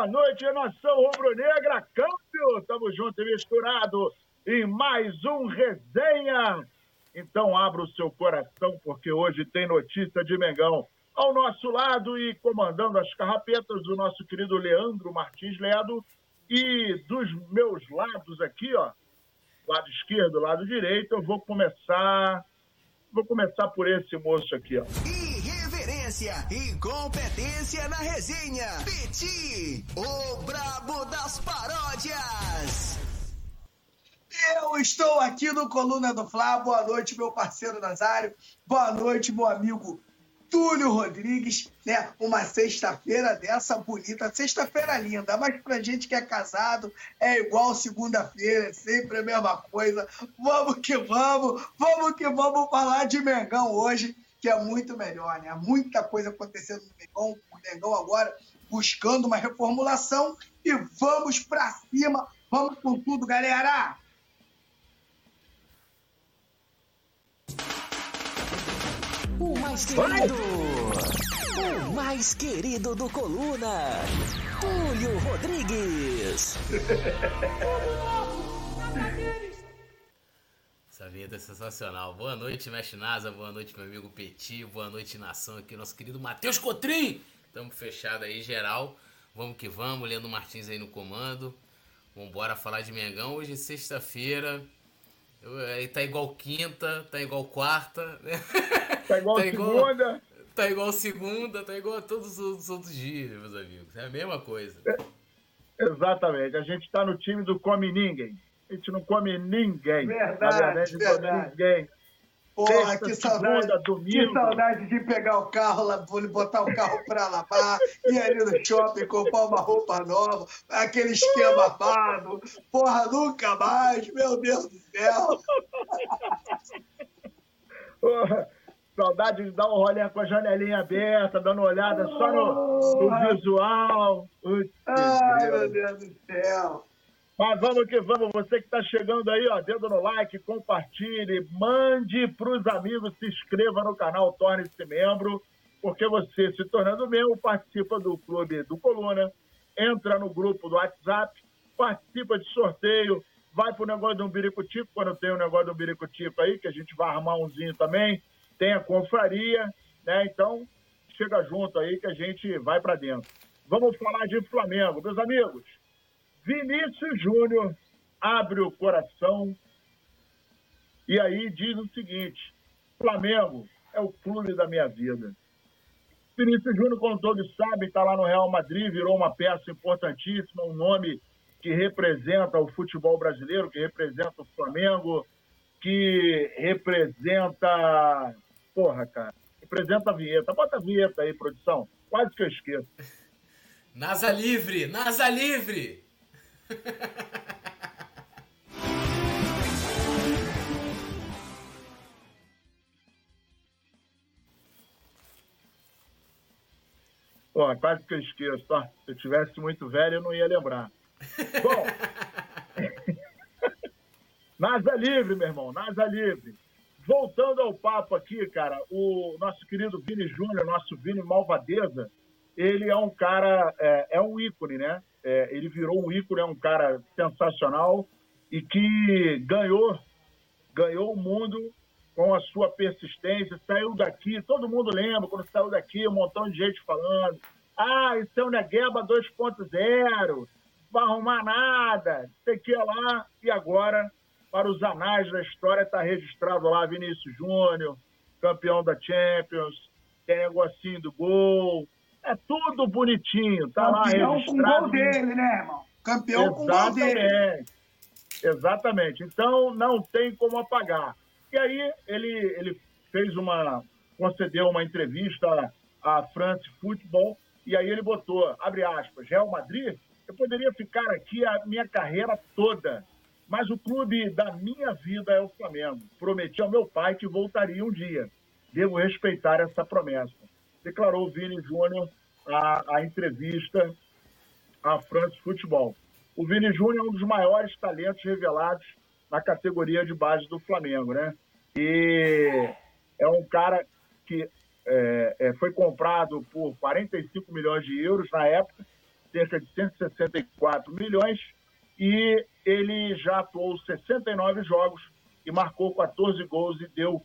boa noite, nação rubro-negra, câmbio, tamo junto e misturado em mais um resenha. Então abra o seu coração, porque hoje tem notícia de Mengão. Ao nosso lado e comandando as carrapetas, o nosso querido Leandro Martins Ledo. E dos meus lados aqui, ó, lado esquerdo, lado direito, eu vou começar. Vou começar por esse moço aqui, ó. Irreverência e competência na resenha. Peti, o brabo das paródias. Eu estou aqui no Coluna do Fla. Boa noite, meu parceiro Nazário. Boa noite, meu amigo Túlio Rodrigues, né? Uma sexta-feira dessa bonita, sexta-feira linda, mas pra gente que é casado é igual segunda-feira, é sempre a mesma coisa. Vamos que vamos, vamos que vamos falar de Mengão hoje, que é muito melhor, né? Muita coisa acontecendo no Mengão, o Mengão agora buscando uma reformulação e vamos pra cima, vamos com tudo, galera! O mais querido. O mais querido do Coluna. Túlio Rodrigues. Essa vinheta é sensacional. Boa noite, Mestre Nasa. Boa noite, meu amigo Petit. Boa noite, nação. Aqui, nosso querido Matheus Cotrim. Tamo fechado aí, geral. Vamos que vamos. Leandro Martins aí no comando. Vambora falar de Mengão. Hoje é sexta-feira. Aí tá igual quinta, tá igual quarta. Né? Tá igual Tá igual- segunda. Tá igual segunda, tá igual a todos os outros dias, meus amigos. É a mesma coisa. Exatamente. A gente tá no time do come ninguém. A gente não come ninguém. Verdade, Na verdade, não come verdade. ninguém. Porra, Sexta, que segunda, saudade, domingo. que saudade de pegar o carro lá, botar o carro pra lavar, ir ali no shopping, comprar uma roupa nova, aquele esquema amado. Porra, nunca mais, meu Deus do céu. Porra, Saudade de dar um rolê com a janelinha aberta, dando uma olhada só no, no visual. Ai, meu Deus do céu. Mas vamos que vamos, você que está chegando aí, ó, dedo no like, compartilhe, mande para os amigos, se inscreva no canal, torne-se membro, porque você, se tornando membro, participa do clube do Coluna, entra no grupo do WhatsApp, participa de sorteio, vai pro negócio do Biricutico, quando tem o negócio do Biricutico aí, que a gente vai armar umzinho também, tem a confraria, né? Então, chega junto aí que a gente vai para dentro. Vamos falar de Flamengo, meus amigos. Vinícius Júnior abre o coração e aí diz o seguinte: Flamengo é o clube da minha vida. Vinícius Júnior, como todos sabem, está lá no Real Madrid, virou uma peça importantíssima, um nome que representa o futebol brasileiro, que representa o Flamengo, que representa. Porra, cara, representa a vinheta. Bota a vinheta aí, produção. Quase que eu esqueço. NASA livre! NASA livre! Pô, quase que eu esqueço, tá? Se eu tivesse muito velho, eu não ia lembrar. Bom, NASA livre, meu irmão, NASA livre. Voltando ao papo aqui, cara, o nosso querido Vini Júnior, nosso Vini Malvadeza, ele é um cara, é, é um ícone, né? É, ele virou um ícone, é um cara sensacional e que ganhou, ganhou o mundo com a sua persistência, saiu daqui, todo mundo lembra quando saiu daqui, um montão de gente falando, ah, isso é o Negueba 2.0, vai arrumar nada, sei que é lá, e agora, para os anais da história, está registrado lá Vinícius Júnior, campeão da Champions, tem negocinho do gol, é tudo bonitinho, tá lá Campeão com o registrado. gol dele, né, irmão? Campeão com o gol dele. Exatamente. Exatamente. Então não tem como apagar. E aí ele, ele fez uma. concedeu uma entrevista à France Football, e aí ele botou, abre aspas, Real Madrid, eu poderia ficar aqui a minha carreira toda. Mas o clube da minha vida é o Flamengo. Prometi ao meu pai que voltaria um dia. Devo respeitar essa promessa. Declarou Vini Júnior a, a entrevista à France Futebol. O Vini Júnior é um dos maiores talentos revelados na categoria de base do Flamengo, né? E é um cara que é, é, foi comprado por 45 milhões de euros na época cerca de 164 milhões, e ele já atuou 69 jogos e marcou 14 gols e deu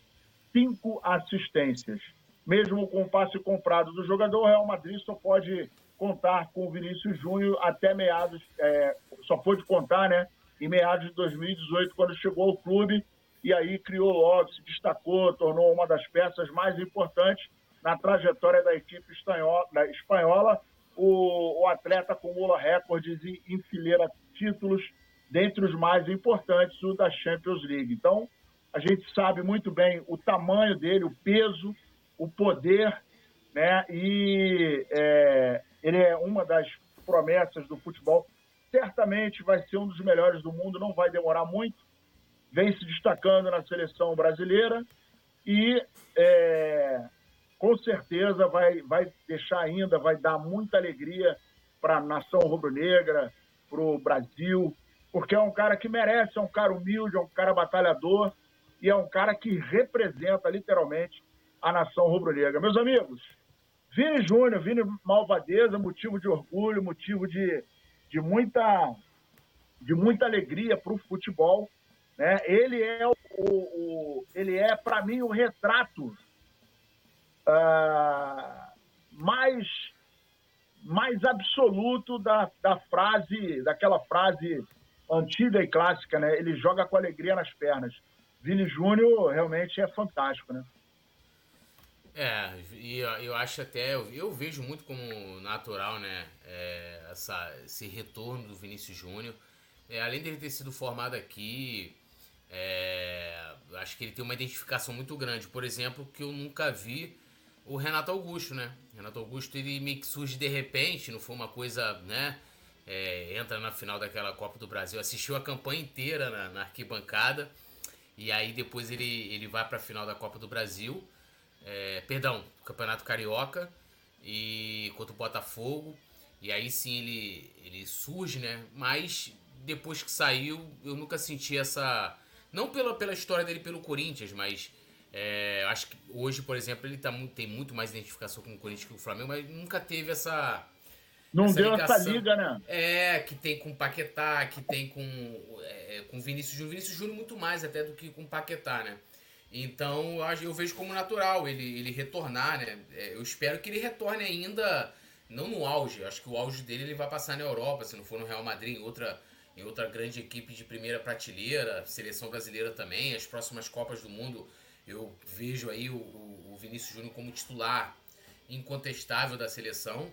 cinco assistências. Mesmo com o passe comprado do jogador, o Real Madrid só pode contar com o Vinícius Júnior até meados, é, só pôde contar, né, em meados de 2018, quando chegou ao clube, e aí criou logo, se destacou, tornou uma das peças mais importantes na trajetória da equipe espanhola. O, o atleta acumula recordes e enfileira títulos, dentre os mais importantes, o da Champions League. Então, a gente sabe muito bem o tamanho dele, o peso, o poder, né? E é, ele é uma das promessas do futebol. Certamente vai ser um dos melhores do mundo, não vai demorar muito. Vem se destacando na seleção brasileira e é, com certeza vai, vai deixar ainda, vai dar muita alegria para a nação rubro-negra, para o Brasil, porque é um cara que merece, é um cara humilde, é um cara batalhador e é um cara que representa literalmente a nação rubro-negra. Meus amigos, Vini Júnior, Vini Malvadeza, motivo de orgulho, motivo de, de, muita, de muita alegria para o futebol. Né? Ele é, o, o ele é para mim, o retrato uh, mais, mais absoluto da, da frase, daquela frase antiga e clássica, né? Ele joga com alegria nas pernas. Vini Júnior realmente é fantástico, né? É, e eu, acho até, eu, eu, vejo muito como natural, né, é, essa, esse retorno do Vinícius Júnior. É, além dele ter sido formado aqui, é, acho que ele tem uma identificação muito grande. Por exemplo, que eu nunca vi o Renato Augusto, né? Renato Augusto ele meio que surge de repente, não foi uma coisa, né? É, entra na final daquela Copa do Brasil, assistiu a campanha inteira na, na arquibancada e aí depois ele, ele vai para a final da Copa do Brasil é, perdão, Campeonato Carioca e contra o Botafogo. E aí sim ele, ele surge, né? Mas depois que saiu, eu nunca senti essa. Não pela, pela história dele pelo Corinthians, mas é, acho que hoje, por exemplo, ele tá, tem muito mais identificação com o Corinthians que o Flamengo, mas nunca teve essa. Não essa deu ligação. essa liga, né? É, que tem com o Paquetá, que tem com, é, com Vinícius Júnior. Vinícius Júnior muito mais até do que com o Paquetá, né? Então eu vejo como natural ele, ele retornar, né? É, eu espero que ele retorne ainda, não no auge. Acho que o auge dele ele vai passar na Europa, se não for no Real Madrid, em outra, em outra grande equipe de primeira prateleira, seleção brasileira também. As próximas Copas do Mundo eu vejo aí o, o Vinícius Júnior como titular incontestável da seleção.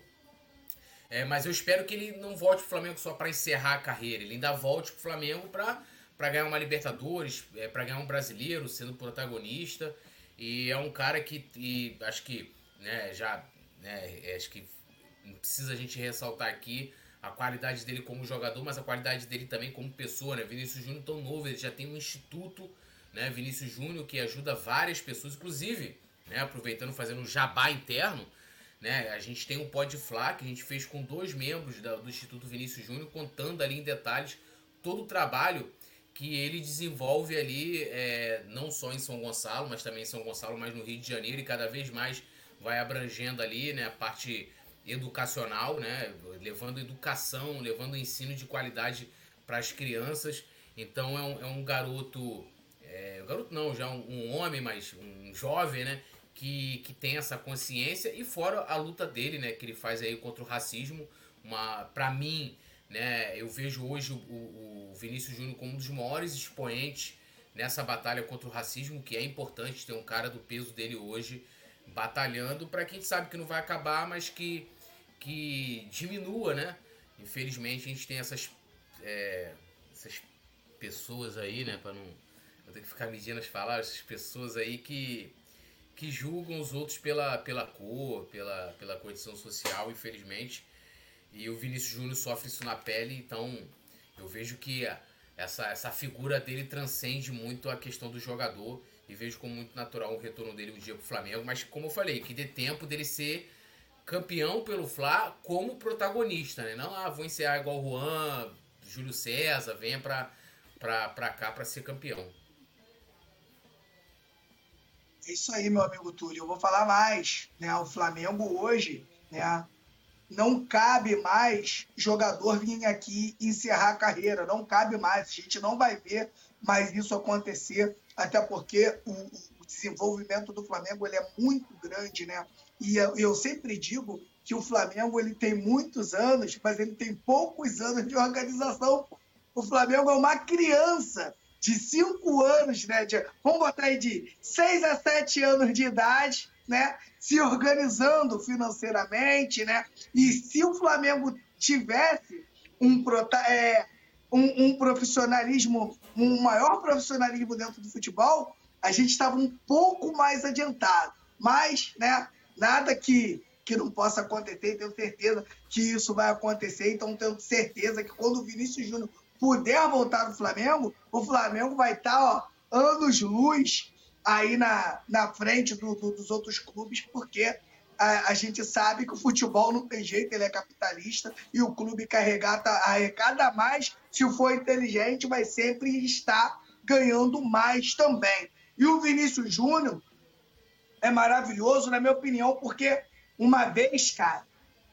É, mas eu espero que ele não volte pro Flamengo só para encerrar a carreira. Ele ainda volte pro Flamengo para para ganhar uma Libertadores, é, para ganhar um brasileiro, sendo protagonista. E é um cara que, e acho que, né, já, né, é, acho que precisa a gente ressaltar aqui a qualidade dele como jogador, mas a qualidade dele também como pessoa, né? Vinícius Júnior tão novo, ele já tem um instituto, né? Vinícius Júnior que ajuda várias pessoas, inclusive, né? Aproveitando fazendo um jabá interno, né? A gente tem um Podflá que a gente fez com dois membros da, do Instituto Vinícius Júnior, contando ali em detalhes todo o trabalho que ele desenvolve ali, é, não só em São Gonçalo, mas também em São Gonçalo, mas no Rio de Janeiro, e cada vez mais vai abrangendo ali né, a parte educacional, né, levando educação, levando ensino de qualidade para as crianças. Então é um, é um garoto, é, garoto não, já um, um, homem, mas um jovem, né, que, que tem essa consciência e fora a luta dele, né, que ele faz aí contra o racismo, uma, para mim, né? Eu vejo hoje o, o Vinícius Júnior como um dos maiores expoentes nessa batalha contra o racismo, que é importante ter um cara do peso dele hoje batalhando para quem sabe que não vai acabar, mas que, que diminua, né? Infelizmente a gente tem essas, é, essas pessoas aí, né? Para não eu tenho que ficar medindo as palavras, essas pessoas aí que que julgam os outros pela, pela cor, pela, pela condição social, infelizmente. E o Vinícius Júnior sofre isso na pele, então eu vejo que essa, essa figura dele transcende muito a questão do jogador e vejo como muito natural o retorno dele um dia pro Flamengo, mas como eu falei, que dê tempo dele ser campeão pelo Fla como protagonista, né? Não, ah, vou encerrar igual o Juan, Júlio César, venha pra, pra, pra cá para ser campeão. É isso aí, meu amigo Túlio. Eu vou falar mais, né? O Flamengo hoje, né? Não cabe mais jogador vir aqui encerrar a carreira, não cabe mais. A gente não vai ver mais isso acontecer, até porque o, o desenvolvimento do Flamengo ele é muito grande, né? E eu, eu sempre digo que o Flamengo ele tem muitos anos, mas ele tem poucos anos de organização. O Flamengo é uma criança de cinco anos, né? De, vamos botar aí de seis a sete anos de idade, né? Se organizando financeiramente, né? E se o Flamengo tivesse um, é, um, um profissionalismo, um maior profissionalismo dentro do futebol, a gente estava um pouco mais adiantado. Mas, né? Nada que que não possa acontecer, tenho certeza que isso vai acontecer, então tenho certeza que quando o Vinícius Júnior puder voltar no Flamengo, o Flamengo vai estar tá, ó, anos luz aí na, na frente do, do, dos outros clubes, porque a, a, gente sabe que o futebol não tem jeito, ele é capitalista e o clube carregata, arrecada mais, se for inteligente, vai sempre estar ganhando mais também. E o Vinícius Júnior é maravilhoso, na minha opinião, porque uma vez, cara,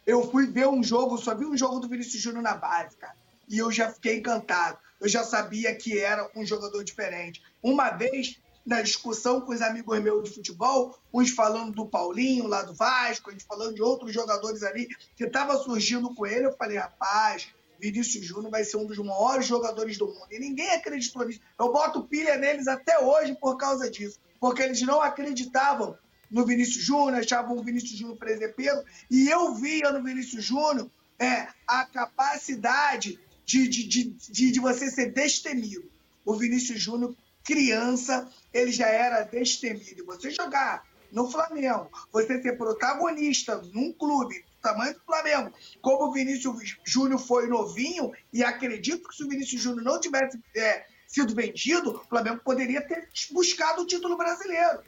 eu fui ver um jogo, só vi um jogo do Vinícius Júnior na base, cara e eu já fiquei encantado. Eu já sabia que era um jogador diferente. Uma vez, na discussão com os amigos meus de futebol, uns falando do Paulinho lá do Vasco, uns falando de outros jogadores ali que estava surgindo com ele, eu falei, rapaz, Vinícius Júnior vai ser um dos maiores jogadores do mundo. E ninguém acreditou nisso. Eu boto pilha neles até hoje por causa disso. Porque eles não acreditavam no Vinícius Júnior, achavam o Vinícius Júnior presepeiro. E eu via no Vinícius Júnior é, a capacidade de, de, de, de você ser destemido. O Vinícius Júnior, criança, ele já era destemido. Você jogar no Flamengo, você ser protagonista num clube do tamanho do Flamengo, como o Vinícius Júnior foi novinho, e acredito que se o Vinícius Júnior não tivesse é, sido vendido, o Flamengo poderia ter buscado o título brasileiro.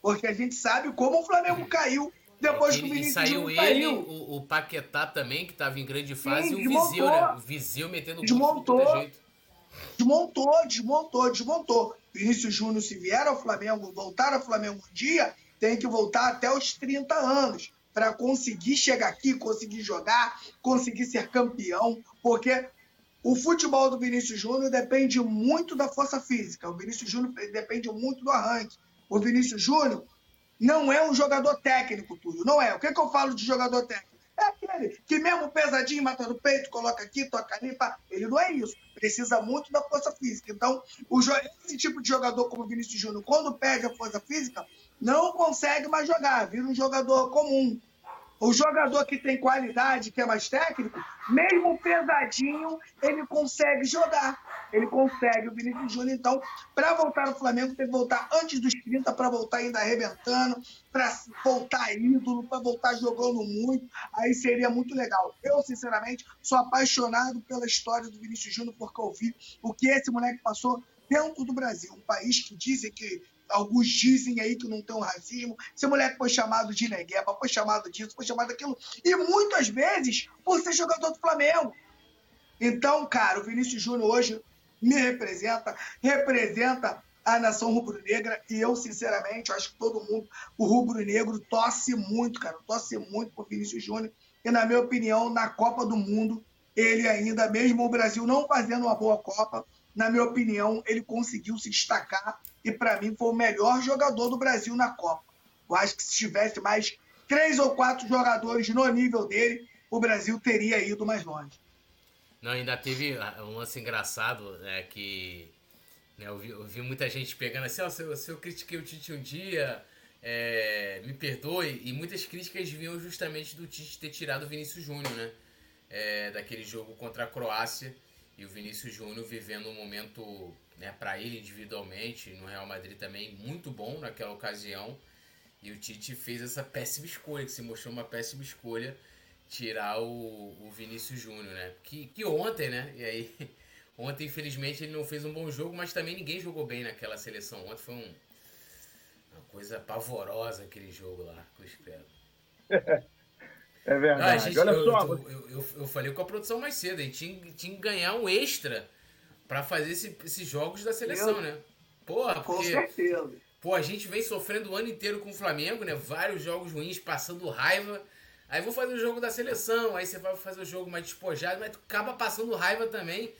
Porque a gente sabe como o Flamengo caiu depois que o Vinícius saiu ele, saiu. O, o Paquetá também, que estava em grande fase, Sim, e o Viseu, né? O Viseu metendo desmontou, de jeito. Desmontou, desmontou, desmontou. Vinícius Júnior, se vier ao Flamengo, voltar ao Flamengo um dia, tem que voltar até os 30 anos para conseguir chegar aqui, conseguir jogar, conseguir ser campeão, porque o futebol do Vinícius Júnior depende muito da força física. O Vinícius Júnior depende muito do arranque. O Vinícius Júnior não é um jogador técnico, Túlio. Não é. O que, é que eu falo de jogador técnico? É aquele que mesmo pesadinho, mata no peito, coloca aqui, toca ali, pá. ele não é isso. Precisa muito da força física. Então, o, esse tipo de jogador como o Vinícius Júnior, quando perde a força física, não consegue mais jogar, vira um jogador comum. O jogador que tem qualidade, que é mais técnico, mesmo pesadinho, ele consegue jogar. Ele consegue. O Vinícius Júnior, então, para voltar ao Flamengo, tem que voltar antes dos 30, para voltar ainda arrebentando, para voltar ídolo, para voltar jogando muito. Aí seria muito legal. Eu, sinceramente, sou apaixonado pela história do Vinícius Júnior, porque eu vi o que esse moleque passou dentro do Brasil. Um país que dizem que alguns dizem aí que não tem um racismo. Esse moleque foi chamado de negueba, foi chamado disso, foi chamado daquilo. E muitas vezes por ser jogador do Flamengo. Então, cara, o Vinícius Júnior hoje me representa, representa a nação rubro-negra e eu, sinceramente, acho que todo mundo, o rubro-negro, torce muito, cara, torce muito por Vinícius Júnior. E, na minha opinião, na Copa do Mundo, ele ainda, mesmo o Brasil não fazendo uma boa Copa, na minha opinião, ele conseguiu se destacar e, para mim, foi o melhor jogador do Brasil na Copa. Eu acho que se tivesse mais três ou quatro jogadores no nível dele, o Brasil teria ido mais longe. Não, ainda teve um lance engraçado, né, que né, eu, vi, eu, vi, muita gente pegando assim, oh, se, eu, se eu critiquei o Tite um dia, é, me perdoe, e muitas críticas vinham justamente do Tite ter tirado o Vinícius Júnior, né, é, daquele jogo contra a Croácia, e o Vinícius Júnior vivendo um momento, né, para ele individualmente, no Real Madrid também, muito bom naquela ocasião. E o Tite fez essa péssima escolha, que se mostrou uma péssima escolha, tirar o, o Vinícius Júnior, né? Que, que ontem, né? E aí, ontem, infelizmente, ele não fez um bom jogo, mas também ninguém jogou bem naquela seleção. Ontem foi um, uma coisa pavorosa aquele jogo lá, que eu espero. É verdade. Ah, gente, Olha eu, só. Eu, eu, eu, falei com a produção mais cedo, a gente tinha, tinha que ganhar um extra para fazer esse, esses jogos da seleção, né? Porra, porque. Com certeza. Pô, a gente vem sofrendo o ano inteiro com o Flamengo, né? Vários jogos ruins, passando raiva. Aí vou fazer o jogo da seleção, aí você vai fazer o jogo mais despojado, mas acaba passando raiva também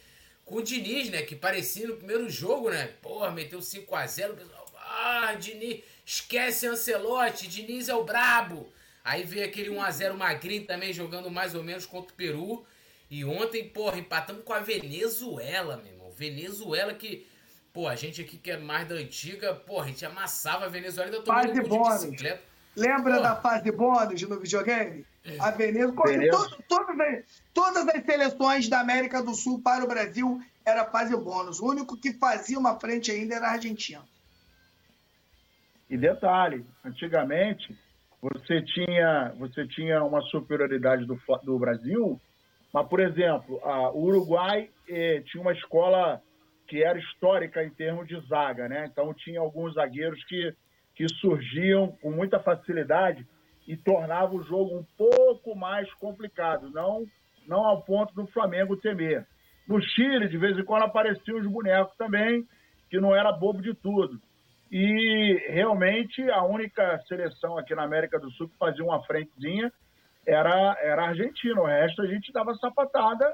com o Diniz, né? Que parecia no primeiro jogo, né? Porra, meteu 5x0, o pessoal. Ah, Diniz, esquece Ancelotti, Diniz é o brabo. Aí veio aquele 1x0 magrinho também jogando mais ou menos contra o Peru. E ontem, porra, empatamos com a Venezuela, meu. Venezuela que, pô, a gente aqui que é mais da antiga, porra, a gente amassava a Venezuela e ainda tomando de bicicleta. Lembra Pô. da fase bônus no videogame? É. A Venezuela. Venezuela. todo- todas, as, todas as seleções da América do Sul para o Brasil era fase bônus. O único que fazia uma frente ainda era a Argentina. E detalhe, antigamente você tinha, você tinha uma superioridade do, do Brasil, mas, por exemplo, a, o Uruguai tinha uma escola que era histórica em termos de zaga, né? Então tinha alguns zagueiros que, que surgiam com muita facilidade e tornava o jogo um pouco mais complicado, não, não ao ponto do Flamengo temer. No Chile, de vez em quando, apareciam os bonecos também, que não era bobo de tudo. E realmente a única seleção aqui na América do Sul que fazia uma frentezinha era, era a Argentina. O resto a gente dava sapatada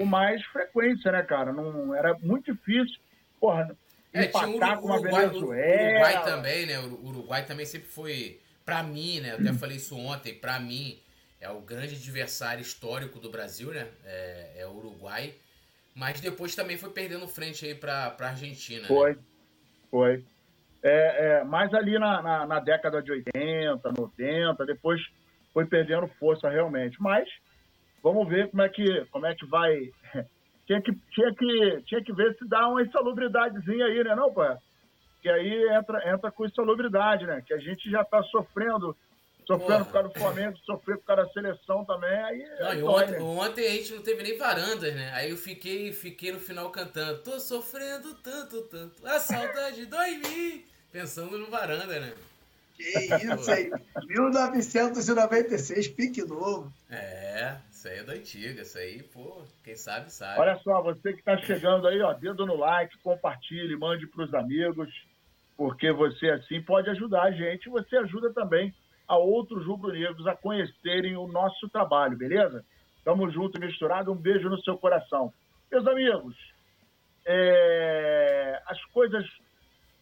com mais frequência, né, cara? Não, era muito difícil. Porra, É, empatar Uru- com a Uruguai, Venezuela. Uruguai também, né? O Uruguai também sempre foi, pra mim, né? Eu até falei isso ontem, pra mim, é o grande adversário histórico do Brasil, né? É, é o Uruguai. Mas depois também foi perdendo frente aí pra, pra Argentina. né? Foi, foi. É, é, mais ali na, na, na década de 80, 90, depois foi perdendo força realmente. Mas vamos ver como é que, como é que vai. Tinha que, tinha, que, tinha que ver se dá uma insalubridadezinha aí, né, não, pai? Que aí entra, entra com insalubridade, né? Que a gente já tá sofrendo, sofrendo por causa do Flamengo, sofrendo por causa da seleção também. Aí, Não, aí e dói, ontem, né? ontem a gente não teve nem varandas, né? Aí eu fiquei, fiquei no final cantando. Tô sofrendo tanto, tanto. A saudade dói em mim. Pensando no varanda, né? Que isso aí. 1996, pique novo. É, isso aí é da antiga. Isso aí, pô, quem sabe, sabe. Olha só, você que está chegando aí, ó, dedo no like, compartilhe, mande para os amigos, porque você assim pode ajudar a gente. Você ajuda também a outros rubro-negros a conhecerem o nosso trabalho, beleza? Tamo junto e misturado. Um beijo no seu coração. Meus amigos, é, as coisas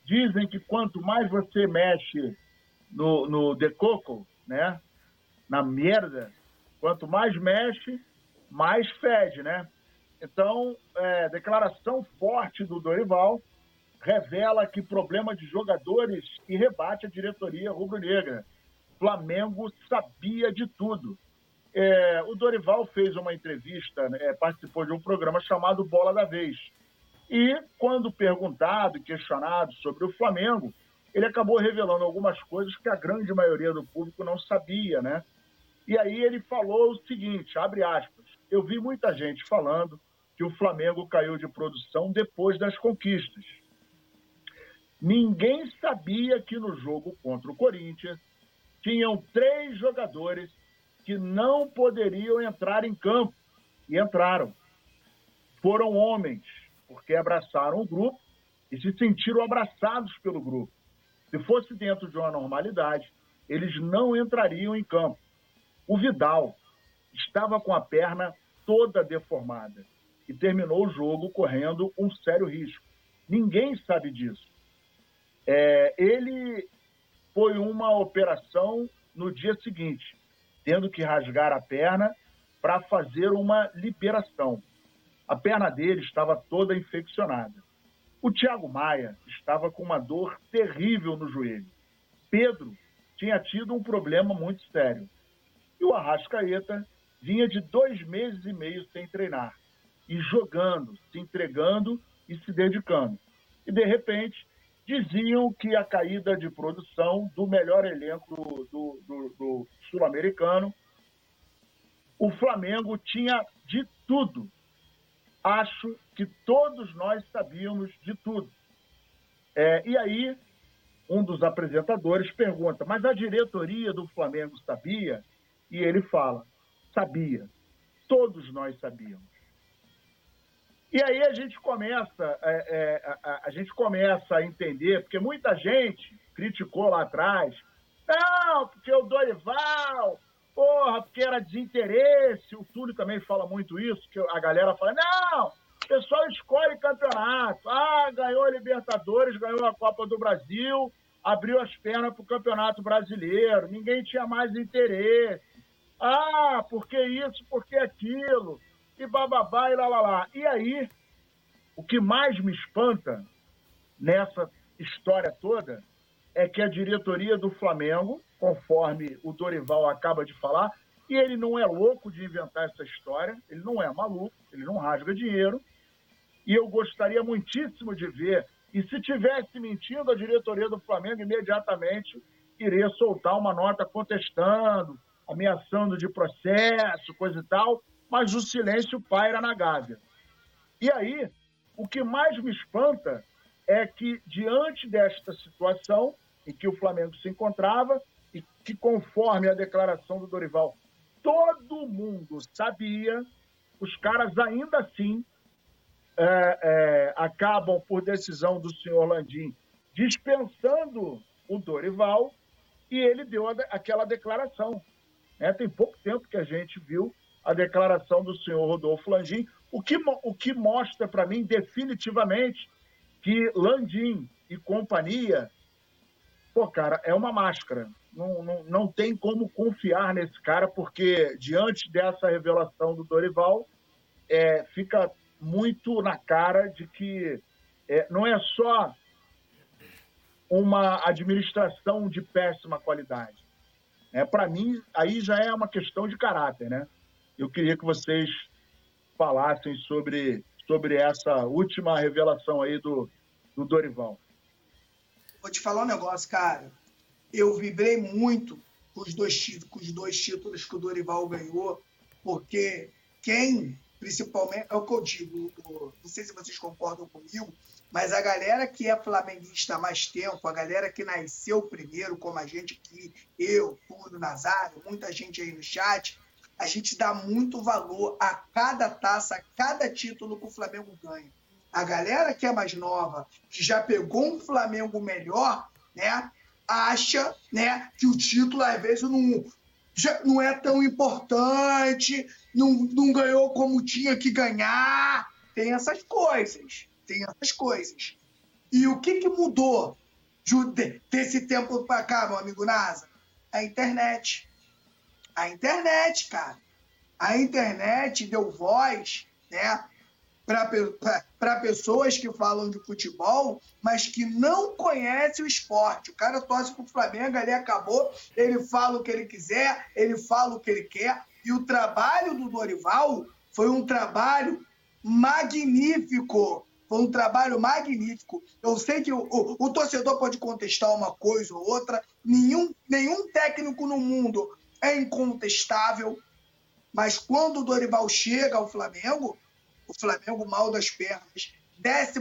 dizem que quanto mais você mexe no, no decoco, né? Na merda, quanto mais mexe, mais fede, né? Então, é, declaração forte do Dorival revela que problema de jogadores e rebate a diretoria rubro-negra. Flamengo sabia de tudo. É, o Dorival fez uma entrevista, né, participou de um programa chamado Bola da Vez. E, quando perguntado questionado sobre o Flamengo, ele acabou revelando algumas coisas que a grande maioria do público não sabia, né? E aí ele falou o seguinte, abre aspas, eu vi muita gente falando que o Flamengo caiu de produção depois das conquistas. Ninguém sabia que no jogo contra o Corinthians tinham três jogadores que não poderiam entrar em campo e entraram. Foram homens, porque abraçaram o grupo e se sentiram abraçados pelo grupo. Se fosse dentro de uma normalidade, eles não entrariam em campo. O Vidal estava com a perna toda deformada e terminou o jogo correndo um sério risco. Ninguém sabe disso. É, ele foi uma operação no dia seguinte, tendo que rasgar a perna para fazer uma liberação. A perna dele estava toda infeccionada. O Thiago Maia estava com uma dor terrível no joelho. Pedro tinha tido um problema muito sério. E o Arrascaeta vinha de dois meses e meio sem treinar. E jogando, se entregando e se dedicando. E, de repente, diziam que a caída de produção do melhor elenco do, do, do, sul-americano, o Flamengo tinha de tudo. Acho que todos nós sabíamos de tudo. É, e aí, um dos apresentadores pergunta: mas a diretoria do Flamengo sabia? E ele fala: sabia. Todos nós sabíamos. E aí a gente começa, é, é, a, a, gente começa a entender, porque muita gente criticou lá atrás, não, porque o Dorival, porra, porque era desinteresse. O Túlio também fala muito isso, que a galera fala, não, o pessoal escolhe campeonato. Ah, ganhou a Libertadores, ganhou a Copa do Brasil, abriu as pernas para o Campeonato Brasileiro, ninguém tinha mais interesse. Ah, porque isso, porque aquilo, e bababá e lá, lá, lá. E aí, o que mais me espanta nessa história toda é que a diretoria do Flamengo, conforme o Dorival acaba de falar, e ele não é louco de inventar essa história, ele não é maluco, ele não rasga dinheiro, e eu gostaria muitíssimo de ver, e se tivesse mentindo, a diretoria do Flamengo imediatamente iria soltar uma nota contestando, ameaçando de processo, coisa e tal, mas o silêncio paira na Gávea. E aí, o que mais me espanta é que, diante desta situação em que o Flamengo se encontrava, e que, conforme a declaração do Dorival, todo mundo sabia, os caras ainda assim é, é, acabam, por decisão do senhor Landim, dispensando o Dorival, e ele deu aquela declaração. Né? Tem pouco tempo que a gente viu a declaração do senhor Rodolfo Landim, o que, o que mostra para mim definitivamente que Landim e companhia, pô, cara, é uma máscara. Não, não, não tem como confiar nesse cara, porque diante dessa revelação do Dorival, é, fica muito na cara de que é, não é só uma administração de péssima qualidade. É, Para mim, aí já é uma questão de caráter, né? Eu queria que vocês falassem sobre, sobre essa última revelação aí do, do Dorival. Vou te falar um negócio, cara. Eu vibrei muito com os dois, com os dois títulos que o Dorival ganhou, porque quem, principalmente, é o que eu digo, não sei se vocês concordam comigo, mas a galera que é flamenguista há mais tempo, a galera que nasceu primeiro, como a gente aqui, eu, Túlio, Nazário, muita gente aí no chat, a gente dá muito valor a cada taça, a cada título que o Flamengo ganha. A galera que é mais nova, que já pegou um Flamengo melhor, né, acha né, que o título às vezes não, já não é tão importante, não, não ganhou como tinha que ganhar. Tem essas coisas tem essas coisas. E o que, que mudou desse tempo para cá, meu amigo Nasa? A internet. A internet, cara. A internet deu voz, né? Para pessoas que falam de futebol, mas que não conhecem o esporte. O cara torce para o Flamengo, ali acabou, ele fala o que ele quiser, ele fala o que ele quer. E o trabalho do Dorival foi um trabalho magnífico foi um trabalho magnífico. Eu sei que o, o, o, torcedor pode contestar uma coisa ou outra. Nenhum, nenhum técnico no mundo é incontestável. Mas quando o Dorival chega ao Flamengo, o Flamengo mal das pernas. 14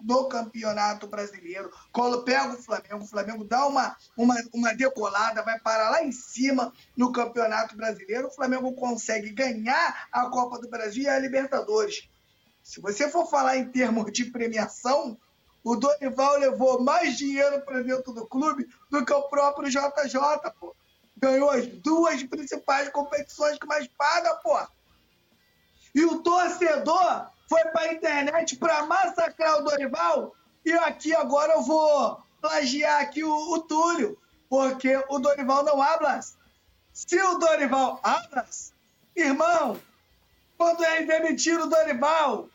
do Campeonato Brasileiro. Quando pega o Flamengo, o Flamengo dá uma, uma, uma decolada, vai parar lá em cima no Campeonato Brasileiro. O Flamengo consegue ganhar a Copa do Brasil e a Libertadores. Se você for falar em termos de premiação, o Dorival levou mais dinheiro para dentro do clube do que o próprio JJ, pô. Ganhou as duas principais competições que mais paga, pô. E o torcedor foi para a internet para massacrar o Dorival. E aqui agora eu vou plagiar aqui o, o Túlio, porque o Dorival não habla. Se o Dorival habla, irmão, quando ele demitiram o Dorival,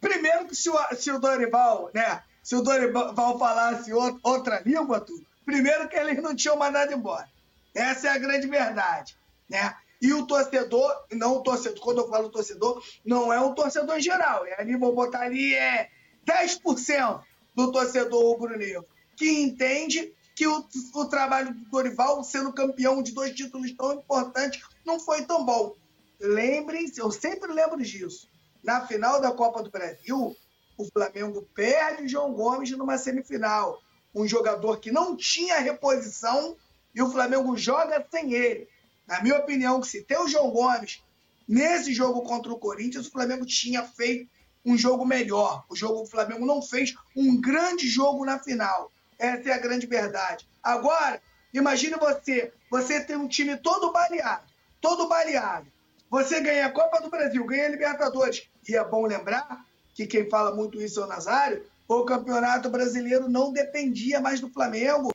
Primeiro que se o, se o Dorival, né? Se o Dorival falasse outra língua, primeiro que eles não tinham mandado embora. Essa é a grande verdade, né? E o torcedor, não o torcedor, quando eu falo torcedor, não é um torcedor geral. É ali, vou botar ali, é 10% do torcedor rubro-negro, que entende que o, o trabalho do Dorival, sendo campeão de dois títulos tão importantes, não foi tão bom. Lembrem-se, eu sempre lembro disso. Na final da Copa do Brasil, o Flamengo perde o João Gomes numa semifinal. Um jogador que não tinha reposição e o Flamengo joga sem ele. Na minha opinião, se tem o João Gomes nesse jogo contra o Corinthians, o Flamengo tinha feito um jogo melhor. O jogo o Flamengo não fez um grande jogo na final. Essa é a grande verdade. Agora, Imagine você, você tem um time todo baleado, todo baleado. Você ganha a Copa do Brasil, ganha a Libertadores. E é bom lembrar que quem fala muito isso é o Nazário, o Campeonato Brasileiro não dependia mais do Flamengo.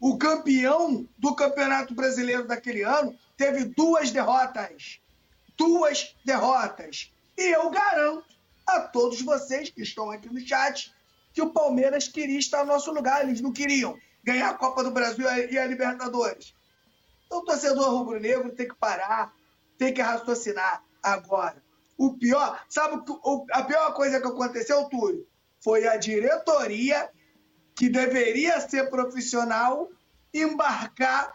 O campeão do Campeonato Brasileiro daquele ano teve duas derrotas. Duas derrotas. E eu garanto a todos vocês que estão aqui no chat que o Palmeiras queria estar no nosso lugar. Eles não queriam ganhar a Copa do Brasil e a Libertadores. Então, o torcedor rubro-negro tem que parar, tem que raciocinar agora. O pior, sabe a pior coisa que aconteceu, Túlio? Foi a diretoria, que deveria ser profissional, embarcar